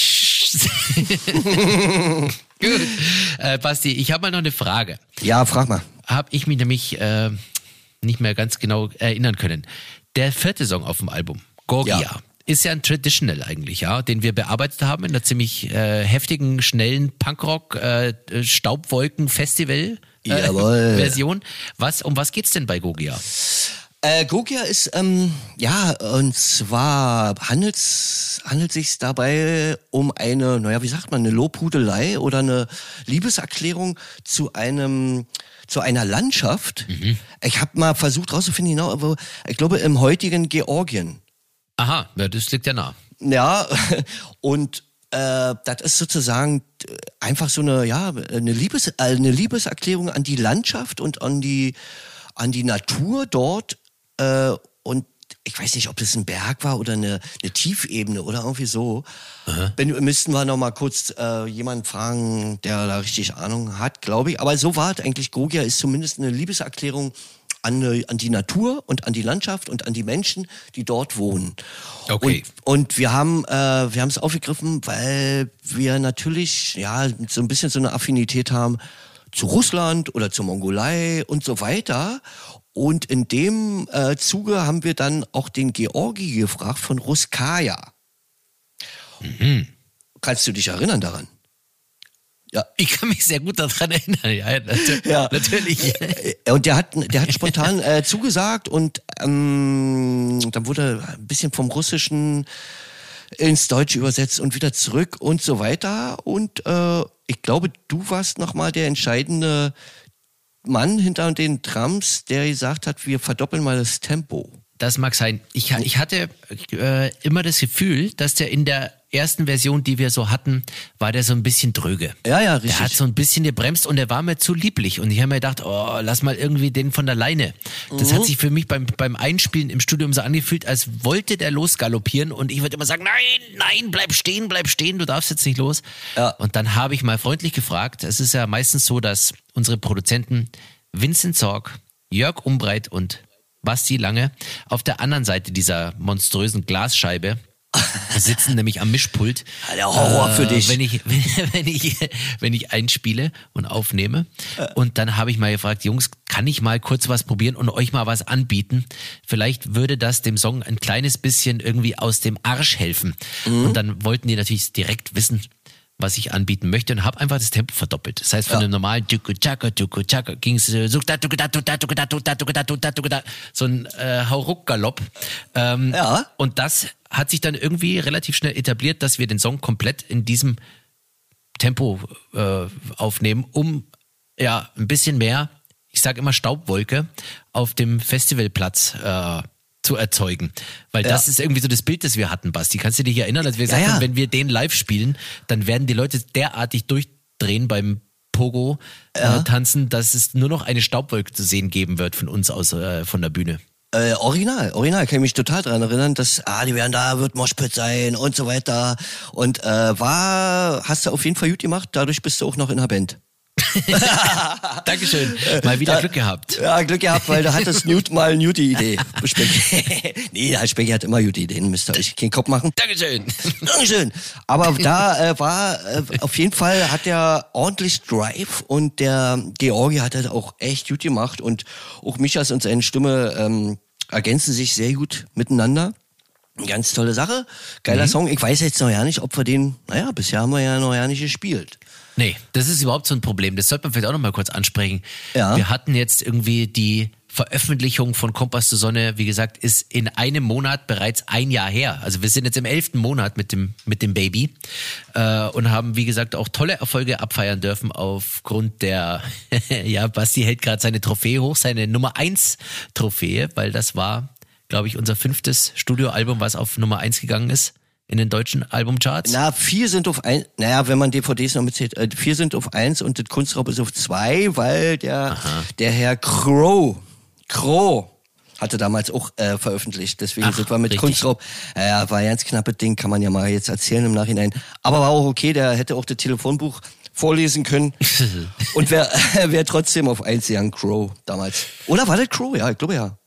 Gut. Äh, Basti, ich habe mal noch eine Frage. Ja, frag mal. Habe ich mich nämlich äh, nicht mehr ganz genau erinnern können. Der vierte Song auf dem Album, Gorgia. Ja. Ist ja ein Traditional eigentlich, ja, den wir bearbeitet haben in einer ziemlich äh, heftigen, schnellen Punkrock äh, äh. Was um was geht's denn bei Gogia? Äh, Gogia ist, ähm, ja, und zwar handelt handelt sich dabei um eine, naja, wie sagt man, eine Lobhudelei oder eine Liebeserklärung zu einem zu einer Landschaft. Ich habe mal versucht rauszufinden, genau, aber ich glaube im heutigen Georgien. Aha, ja, das liegt ja nah. Ja, und äh, das ist sozusagen äh, einfach so eine, ja, eine, Liebes, äh, eine Liebeserklärung an die Landschaft und an die, an die Natur dort. Äh, und ich weiß nicht, ob das ein Berg war oder eine, eine Tiefebene oder irgendwie so. Wenn, müssten wir noch mal kurz äh, jemanden fragen, der da richtig Ahnung hat, glaube ich. Aber so war es eigentlich. Gogia ist zumindest eine Liebeserklärung an, an die Natur und an die Landschaft und an die Menschen, die dort wohnen. Okay. Und, und wir haben äh, wir haben es aufgegriffen, weil wir natürlich ja so ein bisschen so eine Affinität haben zu Russland oder zur Mongolei und so weiter. Und in dem äh, Zuge haben wir dann auch den Georgi gefragt von Ruskaya. Kannst du dich erinnern daran? Ja. Ich kann mich sehr gut daran erinnern. Ja, nat Ja. natürlich. Äh, Und der hat, der hat spontan äh, zugesagt und ähm, dann wurde ein bisschen vom Russischen ins Deutsche übersetzt und wieder zurück und so weiter. Und äh, ich glaube, du warst nochmal der entscheidende Mann hinter den Trams, der gesagt hat, wir verdoppeln mal das Tempo. Das mag sein. Ich, ich hatte äh, immer das Gefühl, dass der in der ersten Version, die wir so hatten, war der so ein bisschen dröge. Ja, ja, Der hat richtig. so ein bisschen gebremst und der war mir zu lieblich. Und ich habe mir gedacht, oh, lass mal irgendwie den von der Leine. Das Mhm. hat sich für mich beim, beim Einspielen im Studium so angefühlt, als wollte der losgaloppieren. Und ich würde immer sagen, nein, nein, bleib stehen, bleib stehen, du darfst jetzt nicht los. Ja. Und dann habe ich mal freundlich gefragt. Es ist ja meistens so, dass unsere Produzenten Vincent Zorg, Jörg Umbreit und Basti Lange auf der anderen Seite dieser monströsen Glasscheibe sitzen, nämlich am Mischpult. Der Horror für Äh, dich. Wenn ich, wenn, ich, wenn ich einspiele und aufnehme. Und dann habe ich mal gefragt, Jungs, kann ich mal kurz was probieren und euch mal was anbieten? Vielleicht würde das dem Song ein kleines bisschen irgendwie aus dem Arsch helfen. Mhm. Und dann wollten die natürlich direkt wissen, was ich anbieten möchte und habe einfach das Tempo verdoppelt. Das heißt, von Ja. einem normalen Tuku Chaka, Tuku Chaka ging es so ein äh, Hauruck-Galopp. Ähm, Ja. Und das hat sich dann irgendwie relativ schnell etabliert, dass wir den Song komplett in diesem Tempo äh, aufnehmen, um ja ein bisschen mehr, ich sage immer Staubwolke, auf dem Festivalplatz äh, zu erzeugen. Weil das ist irgendwie so das Bild, das wir hatten, Basti. Kannst du dich erinnern, als wir gesagt ja. haben, wenn wir den live spielen, dann werden die Leute derartig durchdrehen beim Pogo äh, tanzen, dass es nur noch eine Staubwolke zu sehen geben wird von uns aus äh, von der Bühne. Äh, original, original, kann ich mich total dran erinnern, dass, ah, die werden da, wird Moshpit sein und so weiter. Und äh, war, hast du auf jeden Fall gut gemacht, dadurch bist du auch noch in der Band. Dankeschön. Mal wieder Da- Glück gehabt. Ja, Glück gehabt, weil da hattest Newt mal eine gute Idee. Specky. nee, der Specky hat immer gute Ideen, müsst ihr euch keinen Kopf machen. Dankeschön. Dankeschön. Aber da äh, war, äh, auf jeden Fall hat er ordentlich Drive und der Georgi hat das auch echt gut gemacht und auch Michas und seine Stimme ähm, ergänzen sich sehr gut miteinander. Ganz tolle Sache. Geiler Song. Ich weiß jetzt noch ja nicht, ob wir den, naja, bisher haben wir ja noch ja nicht gespielt. Nee, das ist überhaupt so ein Problem. Das sollte man vielleicht auch noch mal kurz ansprechen. Ja. Wir hatten jetzt irgendwie die Veröffentlichung von Kompass zur Sonne, wie gesagt, ist in einem Monat bereits ein Jahr her. Also wir sind jetzt im elften Monat mit dem, mit dem Baby äh, und haben, wie gesagt, auch tolle Erfolge abfeiern dürfen aufgrund der, ja, Basti hält gerade seine Trophäe hoch, seine Nummer eins Trophäe, weil das war, glaube ich, unser fünftes Studioalbum, was auf Nummer eins gegangen ist in den deutschen Albumcharts. Na, vier sind auf ein, naja, wenn man DVDs noch mitzählt, äh, vier sind auf eins und das Kunstraub ist auf zwei, weil der, der Herr Crow, Crow, hatte damals auch äh, veröffentlicht. Deswegen Ach, sind wir mit richtig. Kunstraub. Ja, ja, war ein ganz knappes Ding, kann man ja mal jetzt erzählen im Nachhinein. Aber war auch okay, der hätte auch das Telefonbuch vorlesen können. und wäre wär trotzdem auf eins gegangen, Crow damals. Oder war das Crow? Ja, ich glaube ja.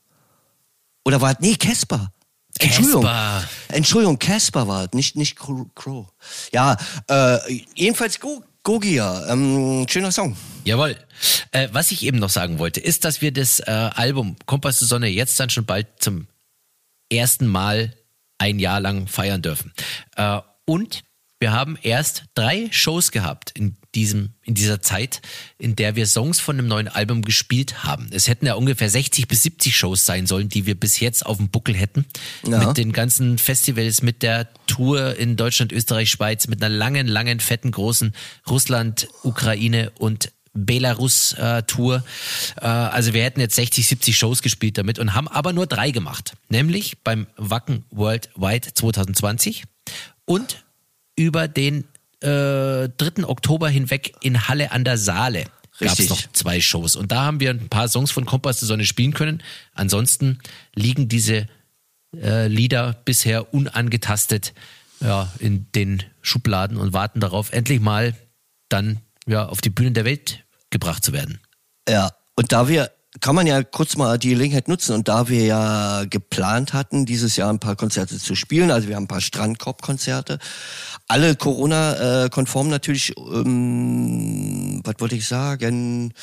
Oder war das, nee, Casper. Entschuldigung. Casper. Entschuldigung, Casper war es, nicht, nicht Crow. Ja, äh, jedenfalls Go Gogia. Ähm, schöner Song. Jawohl. Äh, was ich eben noch sagen wollte, ist, dass wir das äh, Album Kompass zur Sonne jetzt dann schon bald zum ersten Mal ein Jahr lang feiern dürfen. Äh, und wir haben erst drei Shows gehabt in diesem, in dieser Zeit, in der wir Songs von einem neuen Album gespielt haben. Es hätten ja ungefähr 60 bis 70 Shows sein sollen, die wir bis jetzt auf dem Buckel hätten. Ja. Mit den ganzen Festivals, mit der Tour in Deutschland, Österreich, Schweiz, mit einer langen, langen, fetten, großen Russland, Ukraine und Belarus-Tour. Äh, also wir hätten jetzt 60, 70 Shows gespielt damit und haben aber nur drei gemacht. Nämlich beim Wacken Worldwide 2020 und über den äh, 3. Oktober hinweg in Halle an der Saale gab es noch zwei Shows. Und da haben wir ein paar Songs von Kompass der Sonne spielen können. Ansonsten liegen diese äh, Lieder bisher unangetastet ja, in den Schubladen und warten darauf, endlich mal dann ja, auf die Bühnen der Welt gebracht zu werden. Ja, und da wir, kann man ja kurz mal die Gelegenheit nutzen, und da wir ja geplant hatten, dieses Jahr ein paar Konzerte zu spielen, also wir haben ein paar Strandkorb-Konzerte, alle Corona-konform natürlich, ähm, was wollte ich sagen?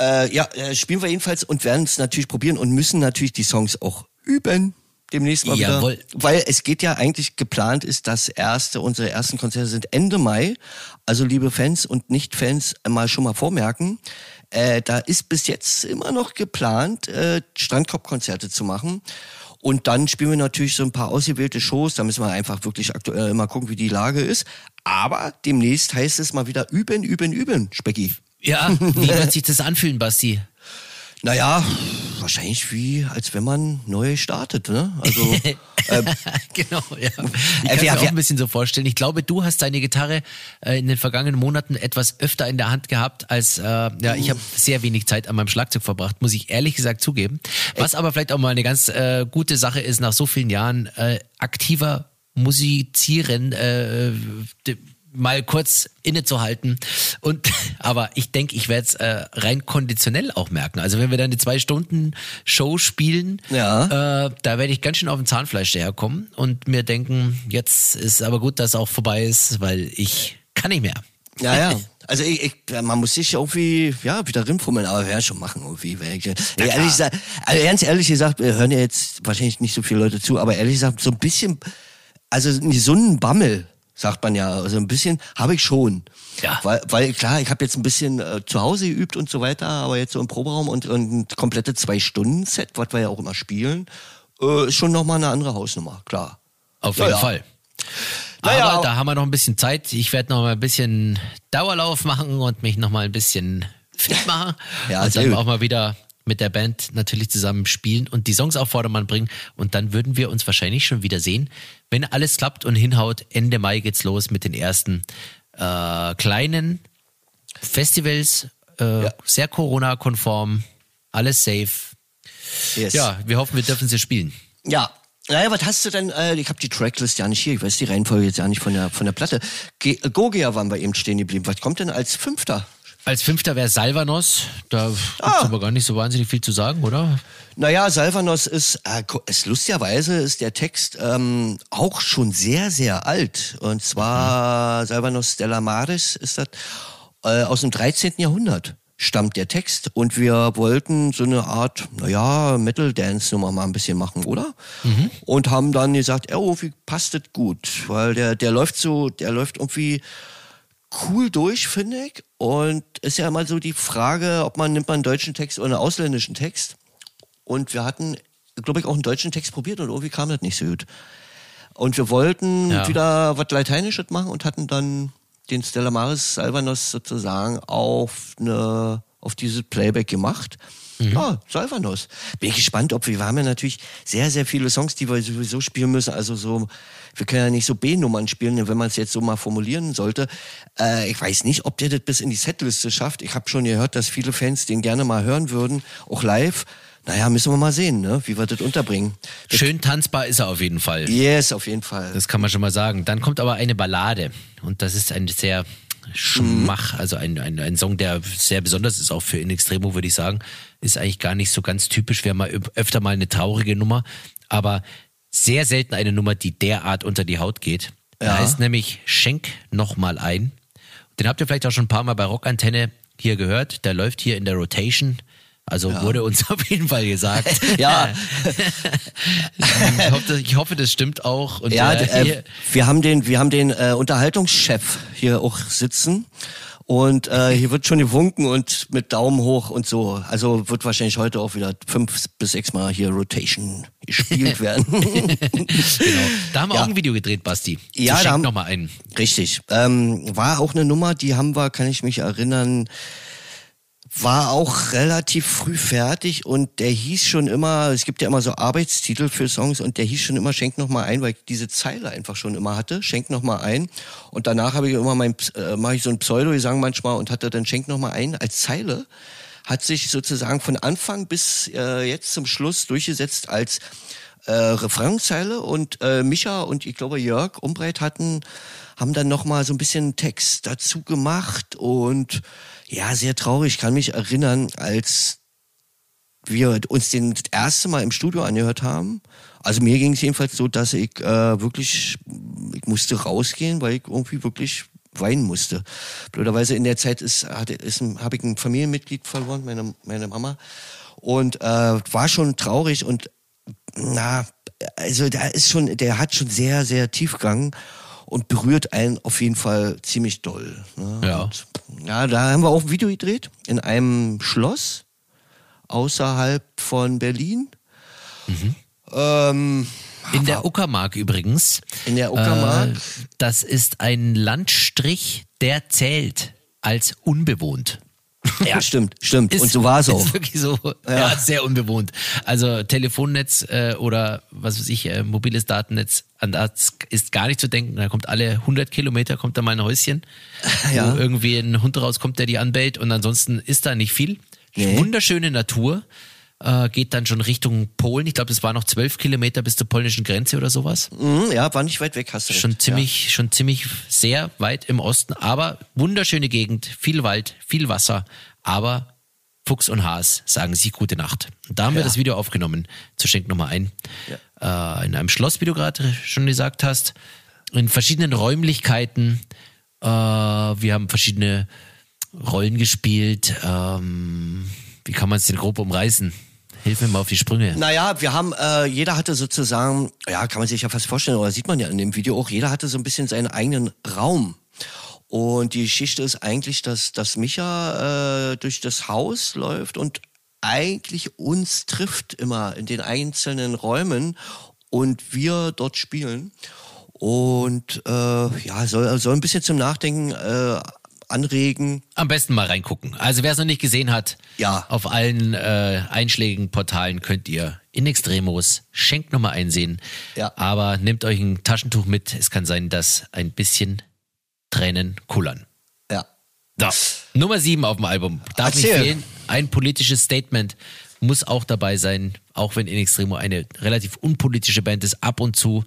Äh, ja, äh, spielen wir jedenfalls und werden es natürlich probieren und müssen natürlich die Songs auch üben. Demnächst mal Jawohl. wieder. Weil es geht ja eigentlich geplant ist, das erste, unsere ersten Konzerte sind Ende Mai. Also liebe Fans und Nicht-Fans mal schon mal vormerken. Äh, da ist bis jetzt immer noch geplant, äh, Strandkorb-Konzerte zu machen. Und dann spielen wir natürlich so ein paar ausgewählte Shows. Da müssen wir einfach wirklich aktuell mal gucken, wie die Lage ist. Aber demnächst heißt es mal wieder üben, üben, üben, Specki. Ja, wie wird sich das anfühlen, Basti? Naja, wahrscheinlich wie, als wenn man neu startet, ne? Also, genau, ja. Ich Äh, kann wir- mir auch ein bisschen so vorstellen. Ich glaube, du hast deine Gitarre äh, in den vergangenen Monaten etwas öfter in der Hand gehabt als, äh, ja, ich habe sehr wenig Zeit an meinem Schlagzeug verbracht, muss ich ehrlich gesagt zugeben. Was aber vielleicht auch mal eine ganz äh, gute Sache ist, nach so vielen Jahren äh, aktiver Musizieren, äh, d- mal kurz innezuhalten. Und aber ich denke, ich werde es äh, rein konditionell auch merken. Also wenn wir dann die zwei Stunden Show spielen, Ja. äh, da werde ich ganz schön auf dem Zahnfleisch daherkommen und mir denken, jetzt ist aber gut, dass es auch vorbei ist, weil ich kann nicht mehr. ja, ja. Also ich, ich, man muss sich irgendwie ja wieder rinfummeln, aber wir schon machen irgendwie. Nee, ehrlich gesagt, also ganz ehrlich gesagt, wir hören ja jetzt wahrscheinlich nicht so viele Leute zu, aber ehrlich gesagt so ein bisschen, also einen gesunden Bammel sagt man ja, also ein bisschen habe ich schon. Ja. Weil, weil klar, ich habe jetzt ein bisschen äh, zu Hause geübt und so weiter, aber jetzt so im Proberaum und, und ein komplette zwei Stunden Set, was wir ja auch immer spielen, äh, ist schon noch mal eine andere Hausnummer, klar. Auf Ja, jeden ja. Fall. Naja, aber aber- da haben wir noch ein bisschen Zeit. Ich werde noch mal ein bisschen Dauerlauf machen und mich noch mal ein bisschen fit machen. Ja, und dann gut. auch mal wieder mit der Band natürlich zusammen spielen und die Songs auf Vordermann bringen. Und dann würden wir uns wahrscheinlich schon wieder sehen, wenn alles klappt und hinhaut. Ende Mai geht's los mit den ersten äh, kleinen Festivals, äh, sehr Corona-konform, alles safe. Yes. Ja, wir hoffen, wir dürfen sie spielen. Ja. Naja, was hast du denn? Äh, ich habe die Tracklist ja nicht hier. Ich weiß die Reihenfolge jetzt ja nicht von der von der Platte. Ge Gogea waren wir eben stehen geblieben. Was kommt denn als Fünfter? Als Fünfter wäre Salvanos. Da gibt's Ah. aber gar nicht so wahnsinnig viel zu sagen, oder? Naja, Salvanos ist, äh, ist lustigerweise ist der Text ähm, auch schon sehr, sehr alt. Und zwar Salvanos Della Maris ist das äh, aus dem 13. Jahrhundert stammt der Text. Und wir wollten so eine Art, naja, Metal-Dance-Nummer mal ein bisschen machen, oder? Und haben dann gesagt, oh, wie passt das gut? Weil der, der läuft so, der läuft irgendwie cool durch, finde ich. Und ist ja immer so die Frage, ob man nimmt man einen deutschen Text oder einen ausländischen Text. Und wir hatten, glaube ich, auch einen deutschen Text probiert und irgendwie kam das nicht so gut. Und wir wollten Ja. wieder was Lateinisches machen und hatten dann den Stella Maris Salvanos sozusagen auf eine, auf dieses Playback gemacht. Ja, Salvanos. Bin ich gespannt, ob wir, wir haben ja natürlich sehr, sehr viele Songs, die wir sowieso spielen müssen. Also so, wir können ja nicht so B-Nummern spielen, wenn man es jetzt so mal formulieren sollte. Äh, ich weiß nicht, ob der das bis in die Setliste schafft. Ich habe schon gehört, dass viele Fans den gerne mal hören würden, auch live. Naja, müssen wir mal sehen, ne? wie wir das unterbringen. Schön tanzbar ist er auf jeden Fall. Yes, auf jeden Fall. Das kann man schon mal sagen. Dann kommt aber eine Ballade. Und das ist ein sehr Schmach, also ein, ein, ein Song, der sehr besonders ist, auch für In Extremo, würde ich sagen. Ist eigentlich gar nicht so ganz typisch. Wir haben mal öf- öfter mal eine traurige Nummer. Aber sehr selten eine Nummer, die derart unter die Haut geht. Ja. Da heißt nämlich Schenk noch mal ein. Den habt ihr vielleicht auch schon ein paar Mal bei Rockantenne hier gehört. Der läuft hier in der Rotation. Also ja. wurde uns auf jeden Fall gesagt. ja. ich, hoffe, ich, hoffe, das stimmt auch. Und ja, äh, wir haben den, wir haben den äh, Unterhaltungschef hier auch sitzen. Und äh, hier wird schon gewunken und mit Daumen hoch und so. Also wird wahrscheinlich heute auch wieder fünf bis sechs Mal hier Rotation gespielt werden. genau. Da haben wir ja. auch ein Video gedreht, Basti. Ja, da haben noch mal einen. Richtig. Ähm, war auch eine Nummer, die haben wir, kann ich mich erinnern, war auch relativ früh fertig und der hieß schon immer, es gibt ja immer so Arbeitstitel für Songs und der hieß schon immer Schenk noch mal ein, weil ich diese Zeile einfach schon immer hatte, Schenk noch mal ein und danach habe ich immer mein äh, mache ich so ein Pseudo Gesang manchmal und hatte dann Schenk noch mal ein als Zeile hat sich sozusagen von Anfang bis äh, jetzt zum Schluss durchgesetzt als äh, Refrainzeile und äh, Micha und ich glaube Jörg Umbreit hatten haben dann noch mal so ein bisschen Text dazu gemacht und ja, sehr traurig. Ich kann mich erinnern, als wir uns den das erste Mal im Studio angehört haben. Also mir ging es jedenfalls so, dass ich äh, wirklich, ich musste rausgehen, weil ich irgendwie wirklich weinen musste. Blöderweise in der Zeit ist, hatte, ist, habe ich ein Familienmitglied verloren, meine, meine Mama. Und äh, war schon traurig und na, also da ist schon, der hat schon sehr, sehr Tiefgang und berührt einen auf jeden Fall ziemlich doll. Ne? Ja. Und, ja, da haben wir auch ein Video gedreht in einem Schloss außerhalb von Berlin. Mhm. Ähm, in der Uckermark übrigens. In der Uckermark. Äh, das ist ein Landstrich, der zählt als unbewohnt. Ja, stimmt, stimmt. Ist, und so war es auch. Ist wirklich so, ja. ja. sehr unbewohnt. Also Telefonnetz äh, oder was weiß ich, äh, mobiles Datennetz, an das ist gar nicht zu denken. Da kommt alle 100 Kilometer, kommt da mal ein Häuschen, ja. wo irgendwie ein Hund rauskommt, der die anbellt und ansonsten ist da nicht viel. Nee. Wunderschöne Natur äh, geht dann schon Richtung Polen. Ich glaube, es war noch zwölf Kilometer bis zur polnischen Grenze oder sowas. Mhm, ja, war nicht weit weg, hast du Schon recht. ziemlich, ja. schon ziemlich sehr weit im Osten, aber wunderschöne Gegend, viel Wald, viel Wasser, aber Fuchs und Haas sagen sich gute Nacht. Und da haben ja. wir das Video aufgenommen, zu Schenk Nummer ein. Ja. Äh, in einem Schloss, wie du gerade schon gesagt hast, in verschiedenen Räumlichkeiten. Äh, wir haben verschiedene Rollen gespielt. Ähm, wie kann man es denn grob umreißen? Hilf mir mal auf die Sprünge. Naja, wir haben, äh, jeder hatte sozusagen, ja, kann man sich ja fast vorstellen, oder sieht man ja in dem Video auch, jeder hatte so ein bisschen seinen eigenen Raum. Und die Geschichte ist eigentlich, dass, dass Micha äh, durch das Haus läuft und eigentlich uns trifft immer in den einzelnen Räumen und wir dort spielen. Und äh, ja, soll, soll ein bisschen zum Nachdenken äh, anregen. Am besten mal reingucken. Also wer es noch nicht gesehen hat, ja. auf allen äh, einschlägigen Portalen könnt ihr in Extremos Schenk nochmal einsehen. Ja. Aber nehmt euch ein Taschentuch mit. Es kann sein, dass ein bisschen Tränen kullern. Ja. So. Nummer sieben auf dem Album. Darf Erzähl. nicht fehlen. Ein politisches Statement muss auch dabei sein, auch wenn In Extremo eine relativ unpolitische Band ist. Ab und zu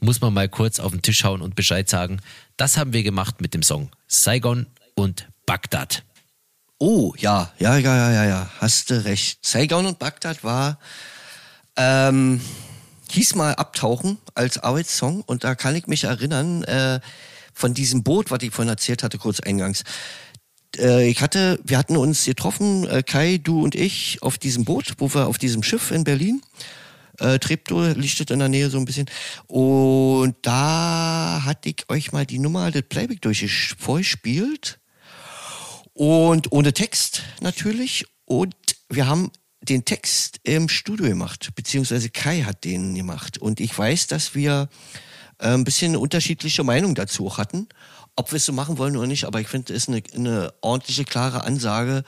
muss man mal kurz auf den Tisch hauen und Bescheid sagen. Das haben wir gemacht mit dem Song Saigon und Bagdad. Oh, ja, ja, ja, ja, ja, ja, hast du recht. Saigon und Bagdad war, ähm, hieß mal Abtauchen als Arbeitssong und da kann ich mich erinnern, äh, von diesem Boot, was ich vorhin erzählt hatte, kurz eingangs. Äh, ich hatte, wir hatten uns getroffen, äh, Kai, du und ich, auf diesem Boot, wo wir auf diesem Schiff in Berlin, äh, Treptow lichtet in der Nähe so ein bisschen. Und da hatte ich euch mal die Nummer des Playback durchgespielt. Und ohne Text natürlich. Und wir haben den Text im Studio gemacht, beziehungsweise Kai hat den gemacht. Und ich weiß, dass wir äh, ein bisschen unterschiedliche Meinungen dazu hatten, ob wir es so machen wollen oder nicht. Aber ich finde, es ist eine, eine ordentliche, klare Ansage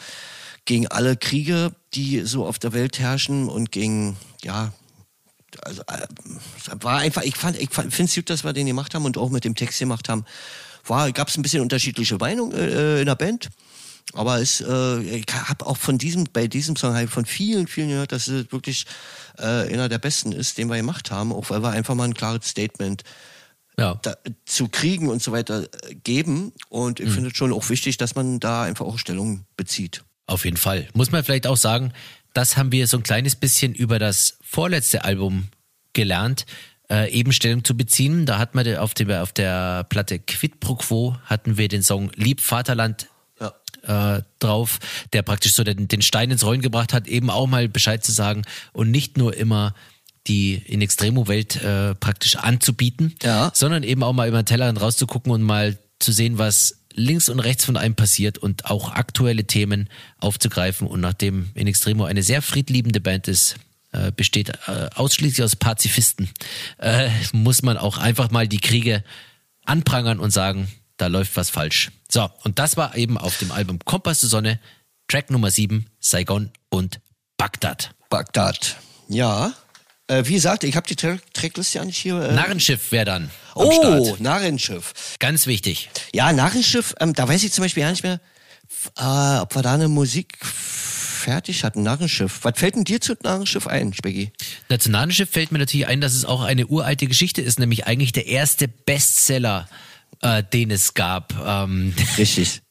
gegen alle Kriege, die so auf der Welt herrschen und gegen, ja, also äh, war einfach, ich ich finde es gut, dass wir den gemacht haben und auch mit dem Text gemacht haben. War, gab es ein bisschen unterschiedliche Meinungen äh, in der Band. Aber es, äh, ich habe auch von diesem, bei diesem Song halt von vielen, vielen gehört, dass es wirklich äh, einer der besten ist, den wir gemacht haben, auch weil wir einfach mal ein klares Statement ja. da, zu kriegen und so weiter äh, geben. Und ich mhm. finde es schon auch wichtig, dass man da einfach auch Stellung bezieht. Auf jeden Fall. Muss man vielleicht auch sagen, das haben wir so ein kleines bisschen über das vorletzte Album gelernt. äh, eben Stellung zu beziehen. Da hat man auf, der auf der Platte Quid pro Quo hatten wir den Song Lieb Vaterland ja. äh, drauf, der praktisch so den, den Stein ins Rollen gebracht hat, eben auch mal Bescheid zu sagen und nicht nur immer die in Extremo-Welt äh, praktisch anzubieten, ja. sondern eben auch mal über den Tellerrand rauszugucken und mal zu sehen, was links und rechts von einem passiert und auch aktuelle Themen aufzugreifen. Und nachdem In Extremo eine sehr friedliebende Band ist, äh, besteht äh, ausschließlich aus Pazifisten, äh, muss man auch einfach mal die Kriege anprangern und sagen, da läuft was falsch. So, und das war eben auf dem Album Kompass zur Sonne, Track Nummer 7, Saigon und Bagdad. Bagdad, ja. Äh, wie gesagt, ich habe die Tra Tracklist ja nicht hier. Äh Narrenschiff wäre dann. Oh, Start. Narrenschiff. Ganz wichtig. Ja, Narrenschiff, ähm, da weiß ich zum Beispiel gar nicht mehr, äh, ob wir da eine Musik fertig hatten. Narrenschiff. Was fällt denn dir zu Narrenschiff ein, Speggy? Na, zu Narrenschiff fällt mir natürlich ein, dass es auch eine uralte Geschichte ist, nämlich eigentlich der erste Bestseller, äh, den es gab. Ähm, Richtig.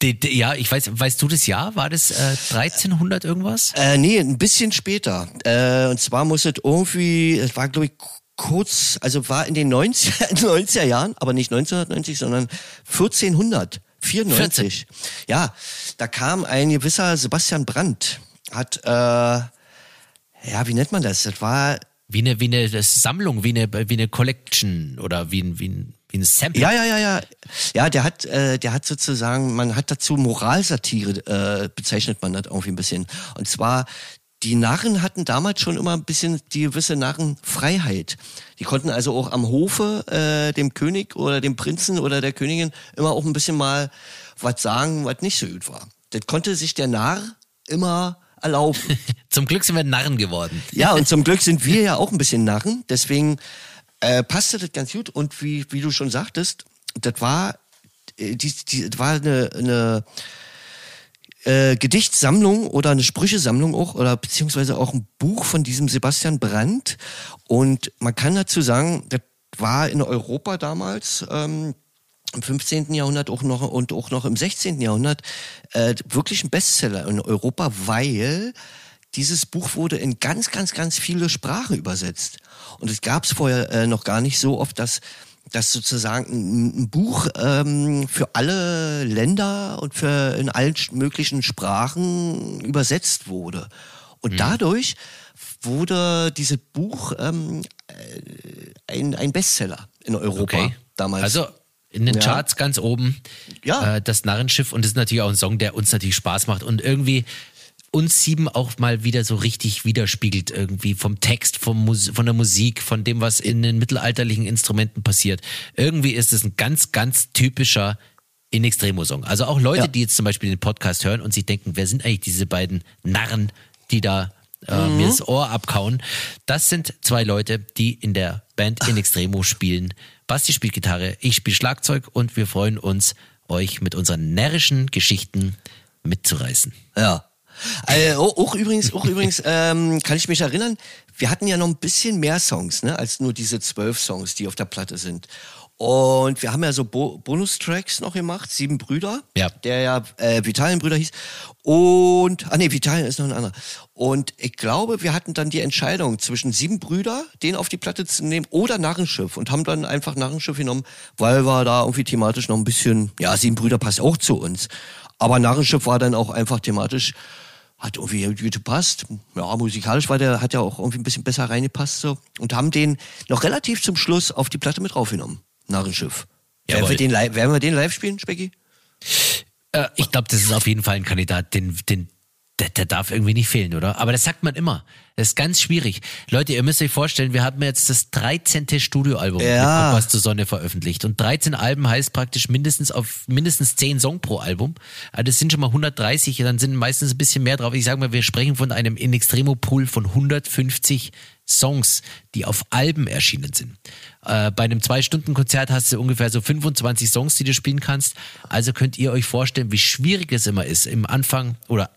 De, de, ja, ich weiß, weißt du das Jahr? War das äh, 1300 irgendwas? Äh, nee, ein bisschen später. Äh, und zwar muss es irgendwie, es war glaube ich kurz, also war in den 90er, 90er Jahren, aber nicht 1990, sondern 1400. 94. 14. Ja, da kam ein gewisser Sebastian Brandt, hat, äh, ja, wie nennt man das? Das war wie eine, wie eine Sammlung, wie eine, wie eine Collection oder wie ein, wie ein, wie ein Sample. Ja, ja, ja, ja. Ja, der hat, äh, der hat sozusagen, man hat dazu Moralsatire, äh, bezeichnet man das irgendwie ein bisschen. Und zwar, die Narren hatten damals schon immer ein bisschen die gewisse Narrenfreiheit. Die konnten also auch am Hofe äh, dem König oder dem Prinzen oder der Königin immer auch ein bisschen mal was sagen, was nicht so gut war. Das konnte sich der Narr immer erlauben. zum Glück sind wir Narren geworden. Ja, und zum Glück sind wir ja auch ein bisschen Narren. Deswegen äh, passte das ganz gut. Und wie, wie du schon sagtest, das war, äh, die, die, das war eine, eine äh, Gedichtsammlung oder eine Sprüchesammlung auch oder beziehungsweise auch ein Buch von diesem Sebastian Brandt. Und man kann dazu sagen, das war in Europa damals ähm, im 15. Jahrhundert auch noch und auch noch im 16. Jahrhundert äh, wirklich ein Bestseller in Europa, weil dieses Buch wurde in ganz, ganz, ganz viele Sprachen übersetzt. Und es gab es vorher äh, noch gar nicht so oft, dass dass sozusagen ein, ein Buch ähm, für alle Länder und für in allen möglichen Sprachen übersetzt wurde. Und mhm. dadurch wurde dieses Buch ähm, äh, ein, ein Bestseller in Europa okay. damals. Also in den ja. Charts ganz oben. Ja. Äh, das Narrenschiff und das ist natürlich auch ein Song, der uns natürlich Spaß macht und irgendwie uns sieben auch mal wieder so richtig widerspiegelt irgendwie vom Text, vom Mus von der Musik, von dem, was in den mittelalterlichen Instrumenten passiert. Irgendwie ist es ein ganz, ganz typischer in Extremo-Song. Also auch Leute, ja. die jetzt zum Beispiel den Podcast hören und sich denken, wer sind eigentlich diese beiden Narren, die da äh, mhm. mir das Ohr abkauen. Das sind zwei Leute, die in der Band In Extremo spielen. Basti spielt Gitarre, ich spiele Schlagzeug und wir freuen uns, euch mit unseren närrischen Geschichten mitzureißen. Ja. Äh, auch übrigens, auch übrigens ähm, kann ich mich erinnern, wir hatten ja noch ein bisschen mehr Songs, ne, als nur diese zwölf Songs, die auf der Platte sind. Und wir haben ja so Bo Bonustracks noch gemacht, Sieben Brüder, ja. der ja äh, Vitalien-Brüder hieß. Und, ah nee, Vitalien ist noch ein anderer. Und ich glaube, wir hatten dann die Entscheidung zwischen Sieben Brüder, den auf die Platte zu nehmen, oder Narrenschiff. Und haben dann einfach Narrenschiff genommen, weil wir da irgendwie thematisch noch ein bisschen, ja, Sieben Brüder passt auch zu uns. Aber Narrenschiff war dann auch einfach thematisch hat irgendwie gut gepasst. Ja, musikalisch war der, hat ja auch irgendwie ein bisschen besser reingepasst so. Und haben den noch relativ zum Schluss auf die Platte mit draufgenommen. Narrenschiff. Werden wir, den live, werden wir den live spielen, Specky? Äh, ich glaube, das ist auf jeden Fall ein Kandidat, den, den, der, der darf irgendwie nicht fehlen, oder? Aber das sagt man immer. Das ist ganz schwierig. Leute, ihr müsst euch vorstellen, wir haben jetzt das 13. Studioalbum ja. mit was zur Sonne veröffentlicht. Und 13 Alben heißt praktisch mindestens auf mindestens 10 Song pro Album. Also das sind schon mal 130, dann sind meistens ein bisschen mehr drauf. Ich sage mal, wir sprechen von einem In Extremo Pool von 150 Songs, die auf Alben erschienen sind. Äh, bei einem Zwei-Stunden-Konzert hast du ungefähr so 25 Songs, die du spielen kannst. Also könnt ihr euch vorstellen, wie schwierig es immer ist, im Anfang oder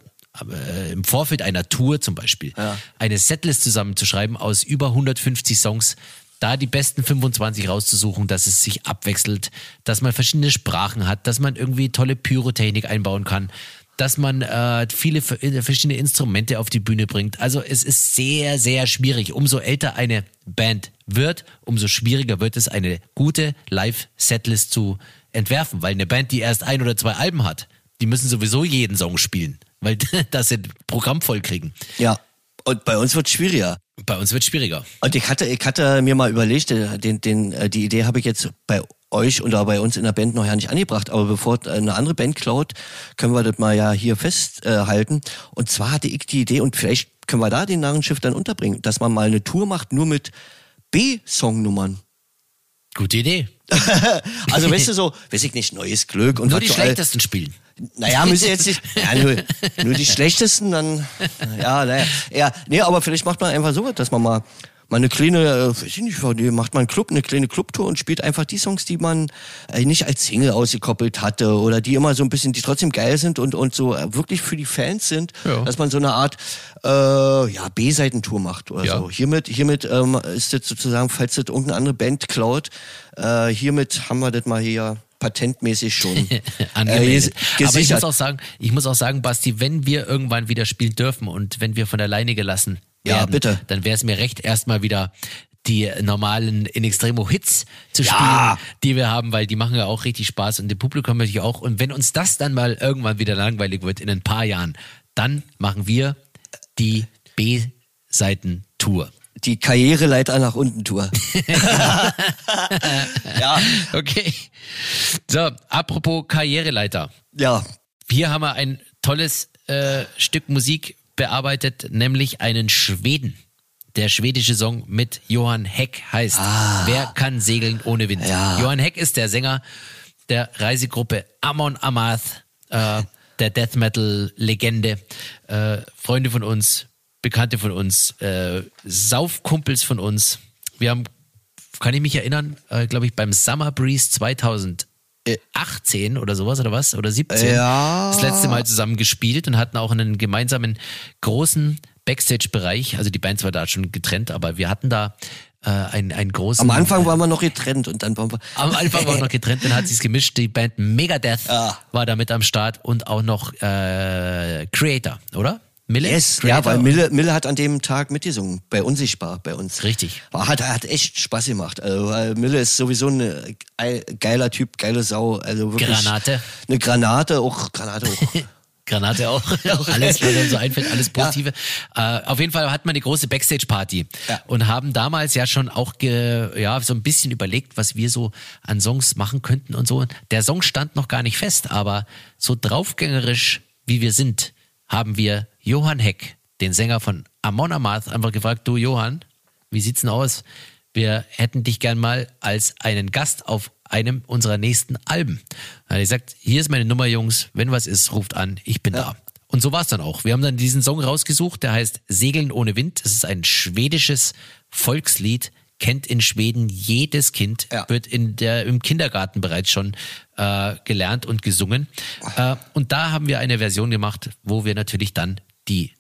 äh, im Vorfeld einer Tour zum Beispiel, ja. eine Setlist zusammenzuschreiben aus über 150 Songs, da die besten 25 rauszusuchen, dass es sich abwechselt, dass man verschiedene Sprachen hat, dass man irgendwie tolle Pyrotechnik einbauen kann. dass man äh, viele ver- verschiedene Instrumente auf die Bühne bringt. Also es ist sehr, sehr schwierig. Umso älter eine Band wird, umso schwieriger wird es, eine gute Live-Setlist zu entwerfen. Weil eine Band, die erst ein oder zwei Alben hat, die müssen sowieso jeden Song spielen, weil das sie Programm voll kriegen. Ja. Und bei uns wird schwieriger. Bei uns wird schwieriger. Und ich hatte, ich hatte mir mal überlegt, äh, den, den, äh, die Idee habe ich jetzt bei euch oder bei uns in der Band noch ja nicht angebracht, aber bevor äh, eine andere Band klaut, können wir das mal ja hier festhalten. Und zwar hatte ich die Idee, und vielleicht können wir da den Narrenschiff dann unterbringen, dass man mal eine Tour macht, nur mit B-Songnummern. Gute Idee. Also weißt du so, weiß ich nicht, neues Glück und Nur die schlechtesten spielen. Naja, müssen jetzt nicht. Ja, nur, nur die schlechtesten, dann. Ja, naja. Ja, nee, aber vielleicht macht man einfach so, dass man mal, mal eine kleine, äh, weiß ich nicht, macht man einen Club, eine kleine Clubtour und spielt einfach die Songs, die man äh, nicht als Single ausgekoppelt hatte oder die immer so ein bisschen, die trotzdem geil sind und, und so äh, wirklich für die Fans sind, Ja. dass man so eine Art äh, ja, B-Seitentour macht oder Ja. so. Hiermit, hiermit ähm, ist das sozusagen, falls das irgendeine andere Band klaut, äh, hiermit haben wir das mal hier patentmäßig schon äh, Aber ich muss auch sagen, ich muss auch sagen, Basti, wenn wir irgendwann wieder spielen dürfen und wenn wir von der Leine gelassen Ja, werden, bitte. dann wäre es mir recht, erstmal wieder die normalen In Extremo Hits zu Ja. spielen, die wir haben, weil die machen ja auch richtig Spaß und dem Publikum natürlich auch. Und wenn uns das dann mal irgendwann wieder langweilig wird in ein paar Jahren, dann machen wir die B-Seiten-Tour. Die Karriereleiter nach unten Tour. ja, Okay. So, apropos Karriereleiter. ja, Hier haben wir ein tolles äh, Stück Musik bearbeitet, nämlich einen Schweden. Der schwedische Song mit Johann Heck heißt Wer kann segeln ohne Wind? Ah. Ja. Johann Heck ist der Sänger der Reisegruppe Amon Amarth, äh, der Death Metal Legende. Äh, Freunde von uns, Bekannte von uns, äh, Saufkumpels von uns. Wir haben, kann ich mich erinnern, äh, glaube ich, beim Summer Breeze 2018 oder sowas oder was? Oder 17 Ja. das letzte Mal zusammen gespielt und hatten auch einen gemeinsamen großen Backstage-Bereich. Also die Bands war da schon getrennt, aber wir hatten da äh, einen, einen großen. am Anfang waren wir noch getrennt und dann waren wir. Am Anfang war noch getrennt, dann hat sich's gemischt. Die Band Megadeth Ja. war da mit am Start und auch noch äh, Creator, oder? Mille? Yes, ja, weil Mille, Mille hat an dem Tag mitgesungen, bei Unsichtbar, bei uns. Richtig. Hat, hat echt Spaß gemacht. Also, weil Mille ist sowieso ein geiler Typ, geile Sau. Also wirklich Granate. Eine Granate, auch Granate auch. Granate auch. alles, was einem so einfällt, alles Positive. Äh, auf jeden Fall hatten wir eine große Backstage-Party Ja. und haben damals ja schon auch ge, ja, so ein bisschen überlegt, was wir so an Songs machen könnten und so. Der Song stand noch gar nicht fest, aber so draufgängerisch wie wir sind, haben wir Johann Heck, den Sänger von Amon Amarth, einfach gefragt, du Johann, wie sieht's denn aus? Wir hätten dich gern mal als einen Gast auf einem unserer nächsten Alben. Er hat gesagt, hier ist meine Nummer, Jungs, wenn was ist, ruft an, ich bin da. Und so war es dann auch. Wir haben dann diesen Song rausgesucht, der heißt Segeln ohne Wind. Das ist ein schwedisches Volkslied, kennt in Schweden jedes Kind, Ja. wird in der, im Kindergarten bereits schon äh, gelernt und gesungen. Äh, und da haben wir eine Version gemacht, wo wir natürlich dann die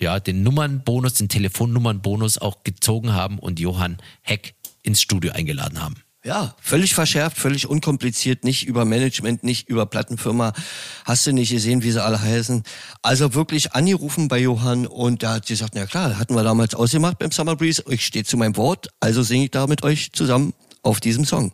ja, den Nummernbonus, den Telefonnummernbonus auch gezogen haben und Johann Heck ins Studio eingeladen haben. Ja, völlig verschärft, völlig unkompliziert, nicht über Management, nicht über Plattenfirma. Hast du nicht gesehen, wie sie alle heißen? Also wirklich angerufen bei Johann und da hat sie gesagt, na klar, hatten wir damals ausgemacht beim Summer Breeze. Ich stehe zu meinem Wort, also singe ich da mit euch zusammen auf diesem Song.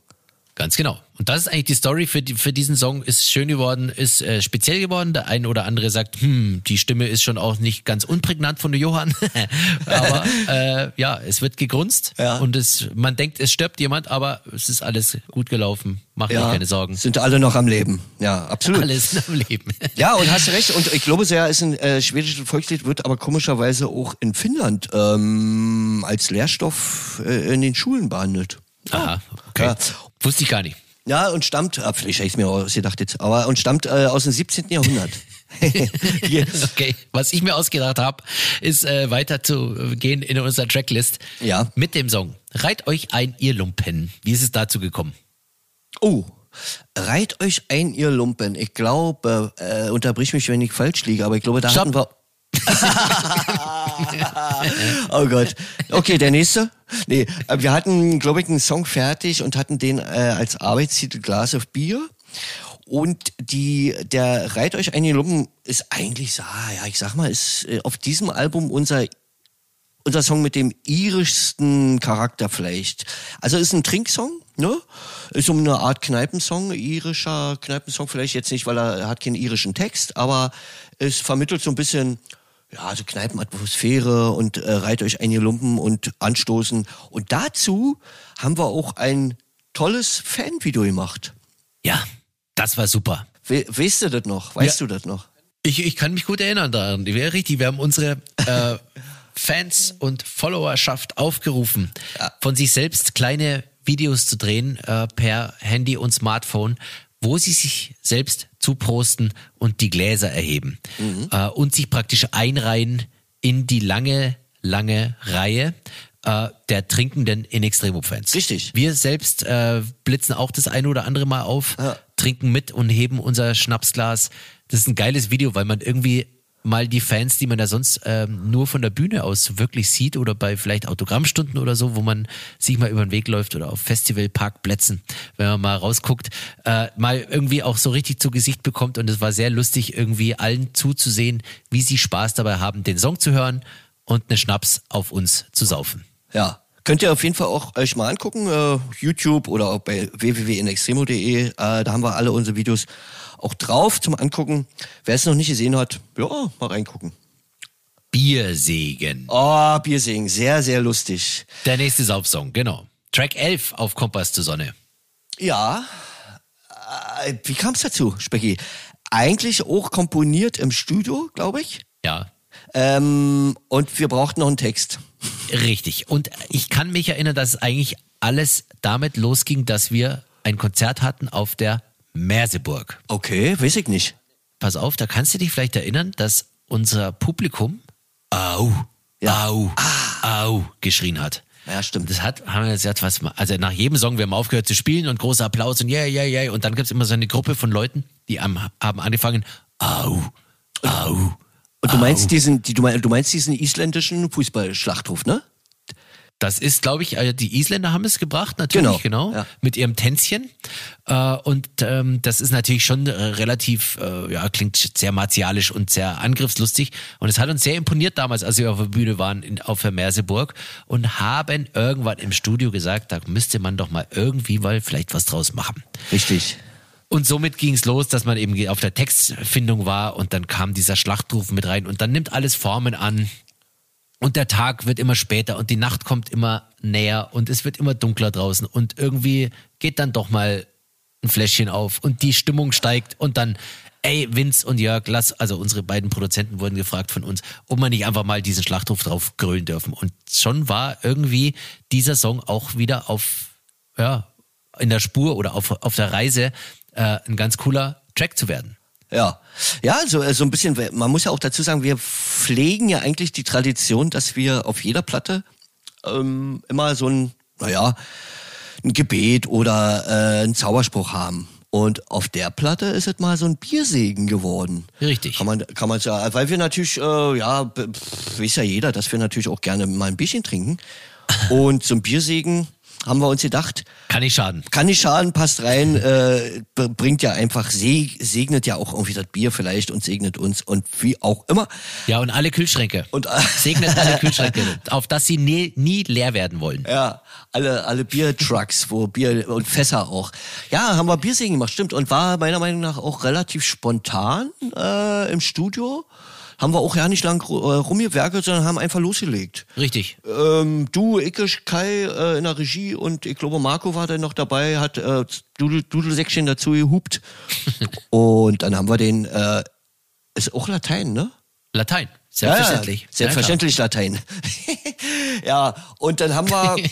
Ganz genau. Und das ist eigentlich die Story für, die, für diesen Song. Ist schön geworden, ist äh, speziell geworden. Der eine oder andere sagt, hm, die Stimme ist schon auch nicht ganz unprägnant von der Johann. aber äh, ja, es wird gegrunzt Ja. und es, man denkt, es stirbt jemand, aber es ist alles gut gelaufen. Mach dir keine Sorgen. Sind alle noch am Leben. Ja, absolut. Alles am Leben. Ja, und hast recht. Und ich glaube sehr, ist ein äh, schwedisches Volkslied, wird aber komischerweise auch in Finnland ähm, als Lehrstoff äh, in den Schulen behandelt. Aha, okay. Ja. Wusste ich gar nicht. Ja, und stammt, ah, vielleicht habe ich mir ausgedacht jetzt, aber und stammt äh, aus dem 17. Jahrhundert. Okay, was ich mir ausgedacht habe, ist äh, weiter zu gehen in unserer Tracklist Ja. mit dem Song Reit euch ein, ihr Lumpen. Wie ist es dazu gekommen? Oh, reit euch ein, ihr Lumpen. Ich glaube, äh, unterbrich mich, wenn ich falsch liege, aber ich glaube, da Stopp. hatten wir... oh Gott. Okay, der nächste? Nee, äh, wir hatten, glaube ich, einen Song fertig und hatten den äh, als Arbeitstitel Glass of Beer. und die, der Reit euch ein Lumpen ist eigentlich, ja, ich sag mal, ist äh, auf diesem Album unser unser Song mit dem irischsten Charakter vielleicht. Also ist ein Trinksong, ne? Ist um eine Art Kneipensong, irischer Kneipensong vielleicht jetzt nicht, weil er hat keinen irischen Text, aber es vermittelt so ein bisschen ja, so Kneipenatmosphäre und äh, reit euch einige Lumpen und anstoßen. Und dazu haben wir auch ein tolles Fanvideo gemacht. Ja, das war super. We weißt du das noch? Weißt ja. du das noch? Ich, ich kann mich gut erinnern daran. Die wäre richtig. Wir haben unsere äh, Fans und Followerschaft aufgerufen, ja. von sich selbst kleine Videos zu drehen äh, per Handy und Smartphone, wo sie sich selbst zuprosten und die Gläser erheben mhm. äh, und sich praktisch einreihen in die lange, lange Reihe äh, der trinkenden In Extremo-Fans. Richtig. Wir selbst äh, blitzen auch das eine oder andere Mal auf, ja. trinken mit und heben unser Schnapsglas. Das ist ein geiles Video, weil man irgendwie mal die Fans, die man da sonst ähm, nur von der Bühne aus wirklich sieht oder bei vielleicht Autogrammstunden oder so, wo man sich mal über den Weg läuft oder auf Festivalparkplätzen, wenn man mal rausguckt, äh, mal irgendwie auch so richtig zu Gesicht bekommt und es war sehr lustig, irgendwie allen zuzusehen, wie sie Spaß dabei haben, den Song zu hören und eine Schnaps auf uns zu saufen. Ja, Könnt ihr auf jeden Fall auch euch mal angucken, äh, YouTube oder auch bei www.inextremo.de. Äh, da haben wir alle unsere Videos auch drauf zum Angucken. Wer es noch nicht gesehen hat, ja, mal reingucken. Biersegen. Oh, Biersegen, sehr, sehr lustig. Der nächste Saufsong, genau. Track 11 auf Kompass zur Sonne. Ja, äh, wie kam es dazu, Specki? Eigentlich auch komponiert im Studio, glaube ich. Ja. Ähm, und wir brauchten noch einen Text. Richtig. Und ich kann mich erinnern, dass eigentlich alles damit losging, dass wir ein Konzert hatten auf der Merseburg. Okay, weiß ich nicht. Pass auf, da kannst du dich vielleicht erinnern, dass unser Publikum Au, ja. Au, ah. Au geschrien hat. Ja, stimmt. Das hat, haben wir gesagt, was, also nach jedem Song, wir haben aufgehört zu spielen und großer Applaus und yeah, yeah, yeah. Und dann gibt es immer so eine Gruppe von Leuten, die haben angefangen, Au, Au. Und du meinst diesen, die, du meinst diesen isländischen Fußballschlachtruf, ne? Das ist, glaube ich, äh, die Isländer haben es gebracht, natürlich, genau, genau ja. mit ihrem Tänzchen. Äh, und ähm, das ist natürlich schon äh, relativ, ja, klingt sehr martialisch und sehr angriffslustig. Und es hat uns sehr imponiert damals, als wir auf der Bühne waren in, auf der Merseburg und haben irgendwann im Studio gesagt, da müsste man doch mal irgendwie mal vielleicht was draus machen. Richtig. Und somit ging es los, dass man eben auf der Textfindung war und dann kam dieser Schlachtruf mit rein und dann nimmt alles Formen an. Und der Tag wird immer später und die Nacht kommt immer näher und es wird immer dunkler draußen und irgendwie geht dann doch mal ein Fläschchen auf und die Stimmung steigt und dann, ey, Vince und Jörg, lass, also unsere beiden Produzenten wurden gefragt von uns, ob man nicht einfach mal diesen Schlachtruf drauf grölen dürfen. Und schon war irgendwie dieser Song auch wieder auf, ja, in der Spur oder auf, auf der Reise äh, ein ganz cooler Track zu werden. Ja, ja, so, äh, so ein bisschen, man muss ja auch dazu sagen, wir pflegen ja eigentlich die Tradition, dass wir auf jeder Platte ähm, immer so ein, naja, ein Gebet oder äh, einen Zauberspruch haben. Und auf der Platte ist es mal so ein Biersegen geworden. Richtig. Kann man, kann man sagen, weil wir natürlich, äh, ja, weiß ja jeder, dass wir natürlich auch gerne mal ein Bierchen trinken. Und so ein Biersegen, haben wir uns gedacht. Kann nicht schaden. Kann nicht schaden, passt rein, äh, bringt ja einfach, segnet ja auch irgendwie das Bier vielleicht und segnet uns und wie auch immer. Ja, und alle Kühlschränke. Und segnet alle Kühlschränke, auf dass sie nie, nie leer werden wollen. Ja, alle, alle Biertrucks, wo Bier und Fässer auch. Ja, haben wir Biersegen gemacht, stimmt. Und war meiner Meinung nach auch relativ spontan äh, im Studio haben wir auch ja nicht lang äh, rumgewerkelt, sondern haben einfach losgelegt. Richtig. Ähm, du, ich, Kai äh, in der Regie und ich glaube Marco war dann noch dabei, hat äh, Dudel, Dudelsäckchen dazu gehupt. und dann haben wir den, äh, ist auch Latein, ne? Latein. Selbstverständlich. Ja, selbstverständlich ja, Latein. ja, und dann haben wir.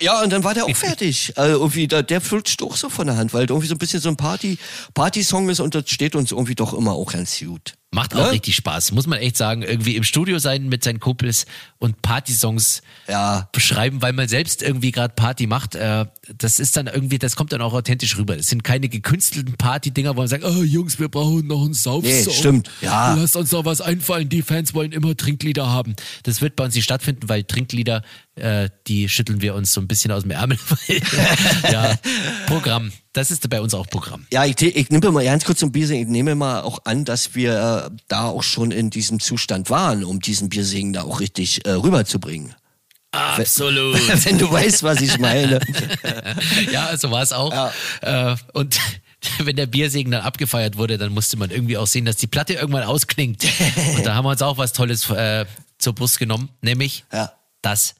Ja, und dann war der auch fertig. Also irgendwie, der, der flutscht auch so von der Hand, weil irgendwie so ein bisschen so ein Party, Party-Song ist und das steht uns irgendwie doch immer auch ganz gut. Macht auch Ne? richtig Spaß, muss man echt sagen. Irgendwie im Studio sein mit seinen Kumpels und Partysongs Ja. beschreiben, weil man selbst irgendwie gerade Party macht. Äh, das ist dann irgendwie, das kommt dann auch authentisch rüber. Das sind keine gekünstelten Party-Dinger, wo man sagt, oh Jungs, wir brauchen noch einen Saufsong. Nee, stimmt. Ja. Lasst uns noch was einfallen. Die Fans wollen immer Trinklieder haben. Das wird bei uns nicht stattfinden, weil Trinklieder, äh, die schütteln wir uns so ein bisschen aus dem Ärmel. ja, Programm. Das ist bei uns auch Programm. Ja, ich, ich nehme mal ganz kurz zum Biersingen, ich nehme mal auch an, dass wir äh, da auch schon in diesem Zustand waren, um diesen Biersingen da auch richtig äh, rüberzubringen. Absolut. Wenn du weißt, was ich meine. ja, so war es auch. Äh, und wenn der Biersegen dann abgefeiert wurde, dann musste man irgendwie auch sehen, dass die Platte irgendwann ausklingt. Und da haben wir uns auch was Tolles äh, zur Brust genommen, nämlich Ja. das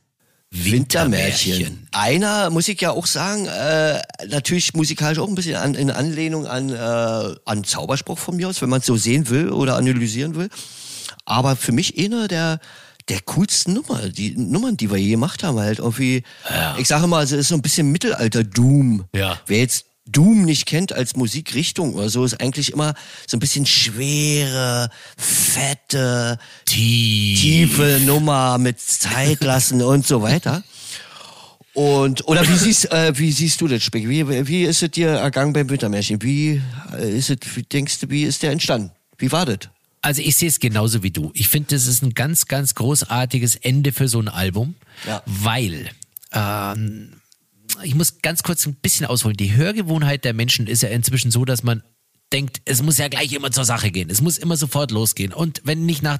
Wintermärchen. Wintermärchen. Einer, muss ich ja auch sagen, äh, natürlich musikalisch auch ein bisschen an, in Anlehnung an, äh, an Zauberspruch von mir aus, wenn man es so sehen will oder analysieren will. Aber für mich einer der, der coolsten Nummer, die Nummern, die wir je gemacht haben, halt irgendwie, ich sage mal, es ist so ein bisschen Mittelalter-Doom. Ja. Wer jetzt Doom nicht kennt als Musikrichtung oder so, ist eigentlich immer so ein bisschen schwere, fette, Tief. tiefe Nummer mit Zeit lassen und so weiter. Und oder wie siehst äh, wie siehst du das Speck? Wie, wie ist es dir ergangen beim Wintermärchen? Wie äh, ist es? Wie denkst du, wie ist der entstanden? Wie war das? Also ich sehe es genauso wie du. Ich finde, das ist ein ganz, ganz großartiges Ende für so ein Album, Ja. weil ähm, ich muss ganz kurz ein bisschen ausholen. Die Hörgewohnheit der Menschen ist ja inzwischen so, dass man denkt, es muss ja gleich immer zur Sache gehen. Es muss immer sofort losgehen. Und wenn nicht nach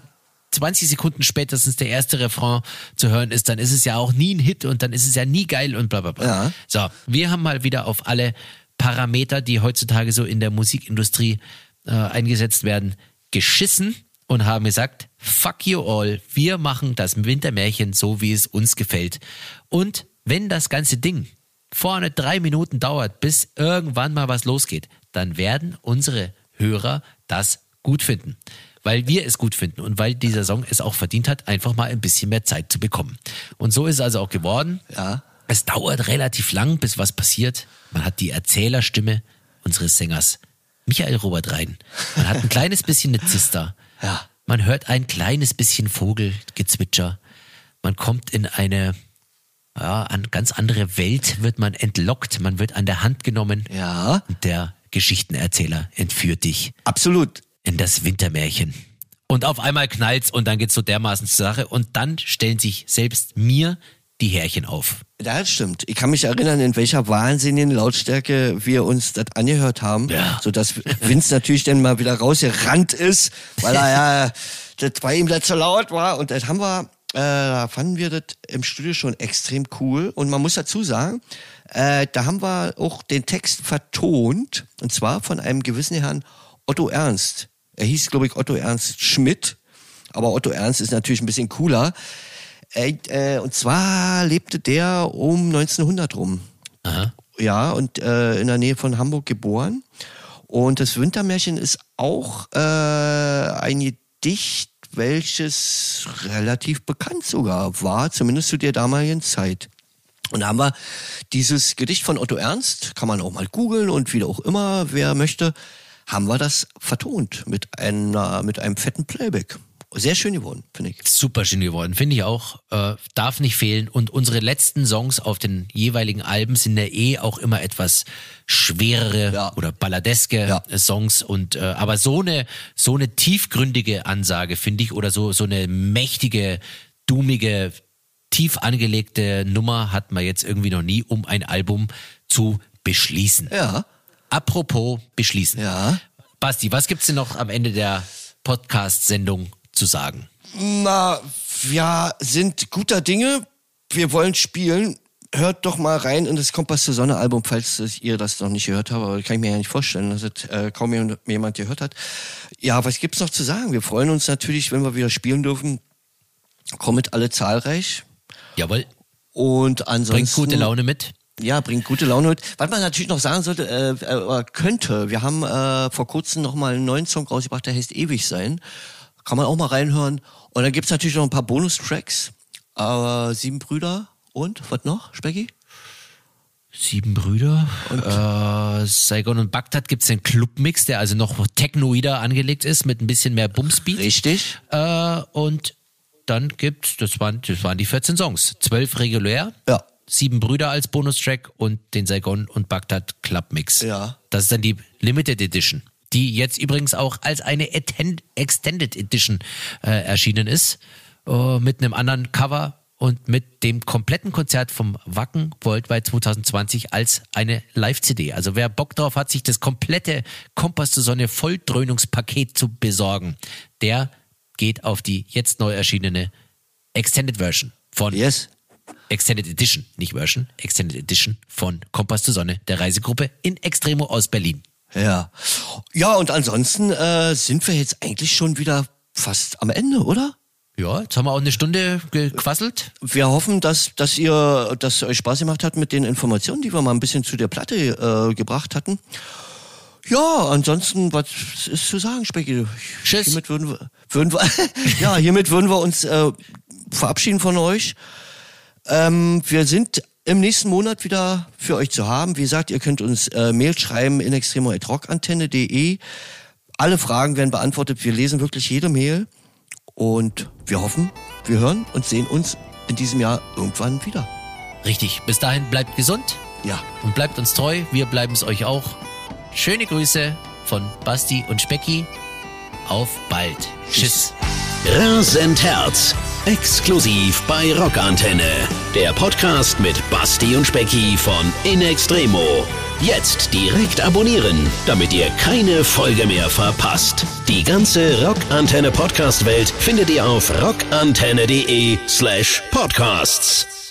20 Sekunden spätestens der erste Refrain zu hören ist, dann ist es ja auch nie ein Hit und dann ist es ja nie geil und bla bla bla. Ja. So, wir haben mal wieder auf alle Parameter, die heutzutage so in der Musikindustrie äh, eingesetzt werden, geschissen und haben gesagt, fuck you all, wir machen das Wintermärchen so, wie es uns gefällt. Und wenn das ganze Ding vorne drei Minuten dauert, bis irgendwann mal was losgeht, dann werden unsere Hörer das gut finden. Weil wir es gut finden und weil dieser Song es auch verdient hat, einfach mal ein bisschen mehr Zeit zu bekommen. Und so ist es also auch geworden. Ja. Es dauert relativ lang, bis was passiert. Man hat die Erzählerstimme unseres Sängers Michael Robert Rhein. Man hat ein kleines bisschen eine Zister. Ja. Man hört ein kleines bisschen Vogelgezwitscher. Man kommt in eine ja, an ganz andere Welt, wird man entlockt, man wird an der Hand genommen. Ja. Und der Geschichtenerzähler entführt dich Absolut. in das Wintermärchen. Und auf einmal knallt's und dann geht's so dermaßen zur Sache und dann stellen sich selbst mir die Härchen auf. Ja, das stimmt. Ich kann mich erinnern, in welcher wahnsinnigen Lautstärke wir uns das angehört haben, Ja. sodass Vince natürlich dann mal wieder rausgerannt ist, weil er ja das bei ihm da zu laut war. Und das haben wir, äh, da fanden wir das im Studio schon extrem cool. Und man muss dazu sagen, äh, da haben wir auch den Text vertont, und zwar von einem gewissen Herrn Otto Ernst. Er hieß, glaube ich, Otto Ernst Schmidt, aber Otto Ernst ist natürlich ein bisschen cooler. Äh, äh, und zwar lebte der um 1900 rum. Aha. Ja, und äh, in der Nähe von Hamburg geboren. Und das Wintermärchen ist auch äh, ein Gedicht, welches relativ bekannt sogar war, zumindest zu der damaligen Zeit. Und da haben wir dieses Gedicht von Otto Ernst, kann man auch mal googeln und wie auch immer, wer möchte, haben wir das vertont mit einer, mit einem fetten Playback. Sehr schön geworden, finde ich. Super schön geworden, finde ich auch. Äh, darf nicht fehlen. Und unsere letzten Songs auf den jeweiligen Alben sind ja eh auch immer etwas schwerere Ja. oder balladeske Ja. Songs. Und äh, aber so eine so eine tiefgründige Ansage finde ich oder so so eine mächtige, dummige, tief angelegte Nummer hat man jetzt irgendwie noch nie, um ein Album zu beschließen. Ja. Apropos beschließen. Ja. Basti, was gibt's denn noch am Ende der Podcast-Sendung zu sagen? Na, wir sind guter Dinge. Wir wollen spielen. Hört doch mal rein in das Kompass zur Sonne Album, falls das- ihr das noch nicht gehört habt. Aber kann ich mir ja nicht vorstellen, dass es äh, kaum jemand gehört hat. Ja, was gibt's noch zu sagen? Wir freuen uns natürlich, wenn wir wieder spielen dürfen. Kommt alle zahlreich. Jawohl. Und ansonsten. Bringt gute Laune mit. Ja, bringt gute Laune mit. Was man natürlich noch sagen sollte, äh, äh, könnte, wir haben äh, vor kurzem noch mal einen neuen Song rausgebracht, der heißt Ewig sein. Kann man auch mal reinhören. Und dann gibt's natürlich noch ein paar Bonustracks. Äh, Sieben Brüder und, was noch, Specki? Sieben Brüder. Und äh, Saigon und Bagdad gibt's den Clubmix, der also noch technoider angelegt ist, mit ein bisschen mehr Bumspeed. Richtig. Äh, und dann gibt's, das waren, das waren die 14 Songs. Zwölf regulär. Ja. Sieben Brüder als Bonustrack und den Saigon und Bagdad Clubmix. Ja. Das ist dann die Limited Edition, die jetzt übrigens auch als eine Extended Edition äh, erschienen ist, äh, mit einem anderen Cover und mit dem kompletten Konzert vom Wacken Worldwide 2020 als eine Live-CD. Also wer Bock drauf hat, sich das komplette Kompass zur Sonne Volldröhnungspaket zu besorgen, der geht auf die jetzt neu erschienene Extended Version von Yes. Extended Edition, nicht Version, Extended Edition von Kompass zur Sonne, der Reisegruppe in Extremo aus Berlin. Ja. Ja, und ansonsten äh, sind wir jetzt eigentlich schon wieder fast am Ende, oder? Ja, jetzt haben wir auch eine Stunde gequasselt. Wir hoffen, dass, dass ihr, dass es euch Spaß gemacht hat mit den Informationen, die wir mal ein bisschen zu der Platte äh, gebracht hatten. Ja, ansonsten, was ist zu sagen, Specki? Tschüss. Hiermit würden wir, würden wir ja, hiermit würden wir uns äh, verabschieden von euch. Ähm, wir sind im nächsten Monat wieder für euch zu haben. Wie gesagt, ihr könnt uns äh, Mail schreiben in extremo.rockantenne.de. Alle Fragen werden beantwortet. Wir lesen wirklich jede Mail. Und wir hoffen, wir hören und sehen uns in diesem Jahr irgendwann wieder. Richtig. Bis dahin bleibt gesund Ja. und bleibt uns treu. Wir bleiben es euch auch. Schöne Grüße von Basti und Specki. Auf bald. Tschüss. Rasend Herz. Exklusiv bei Rockantenne. Der Podcast mit Basti und Specki von In Extremo. Jetzt direkt abonnieren, damit ihr keine Folge mehr verpasst. Die ganze Rockantenne Podcast Welt findet ihr auf rockantenne.de slash podcasts.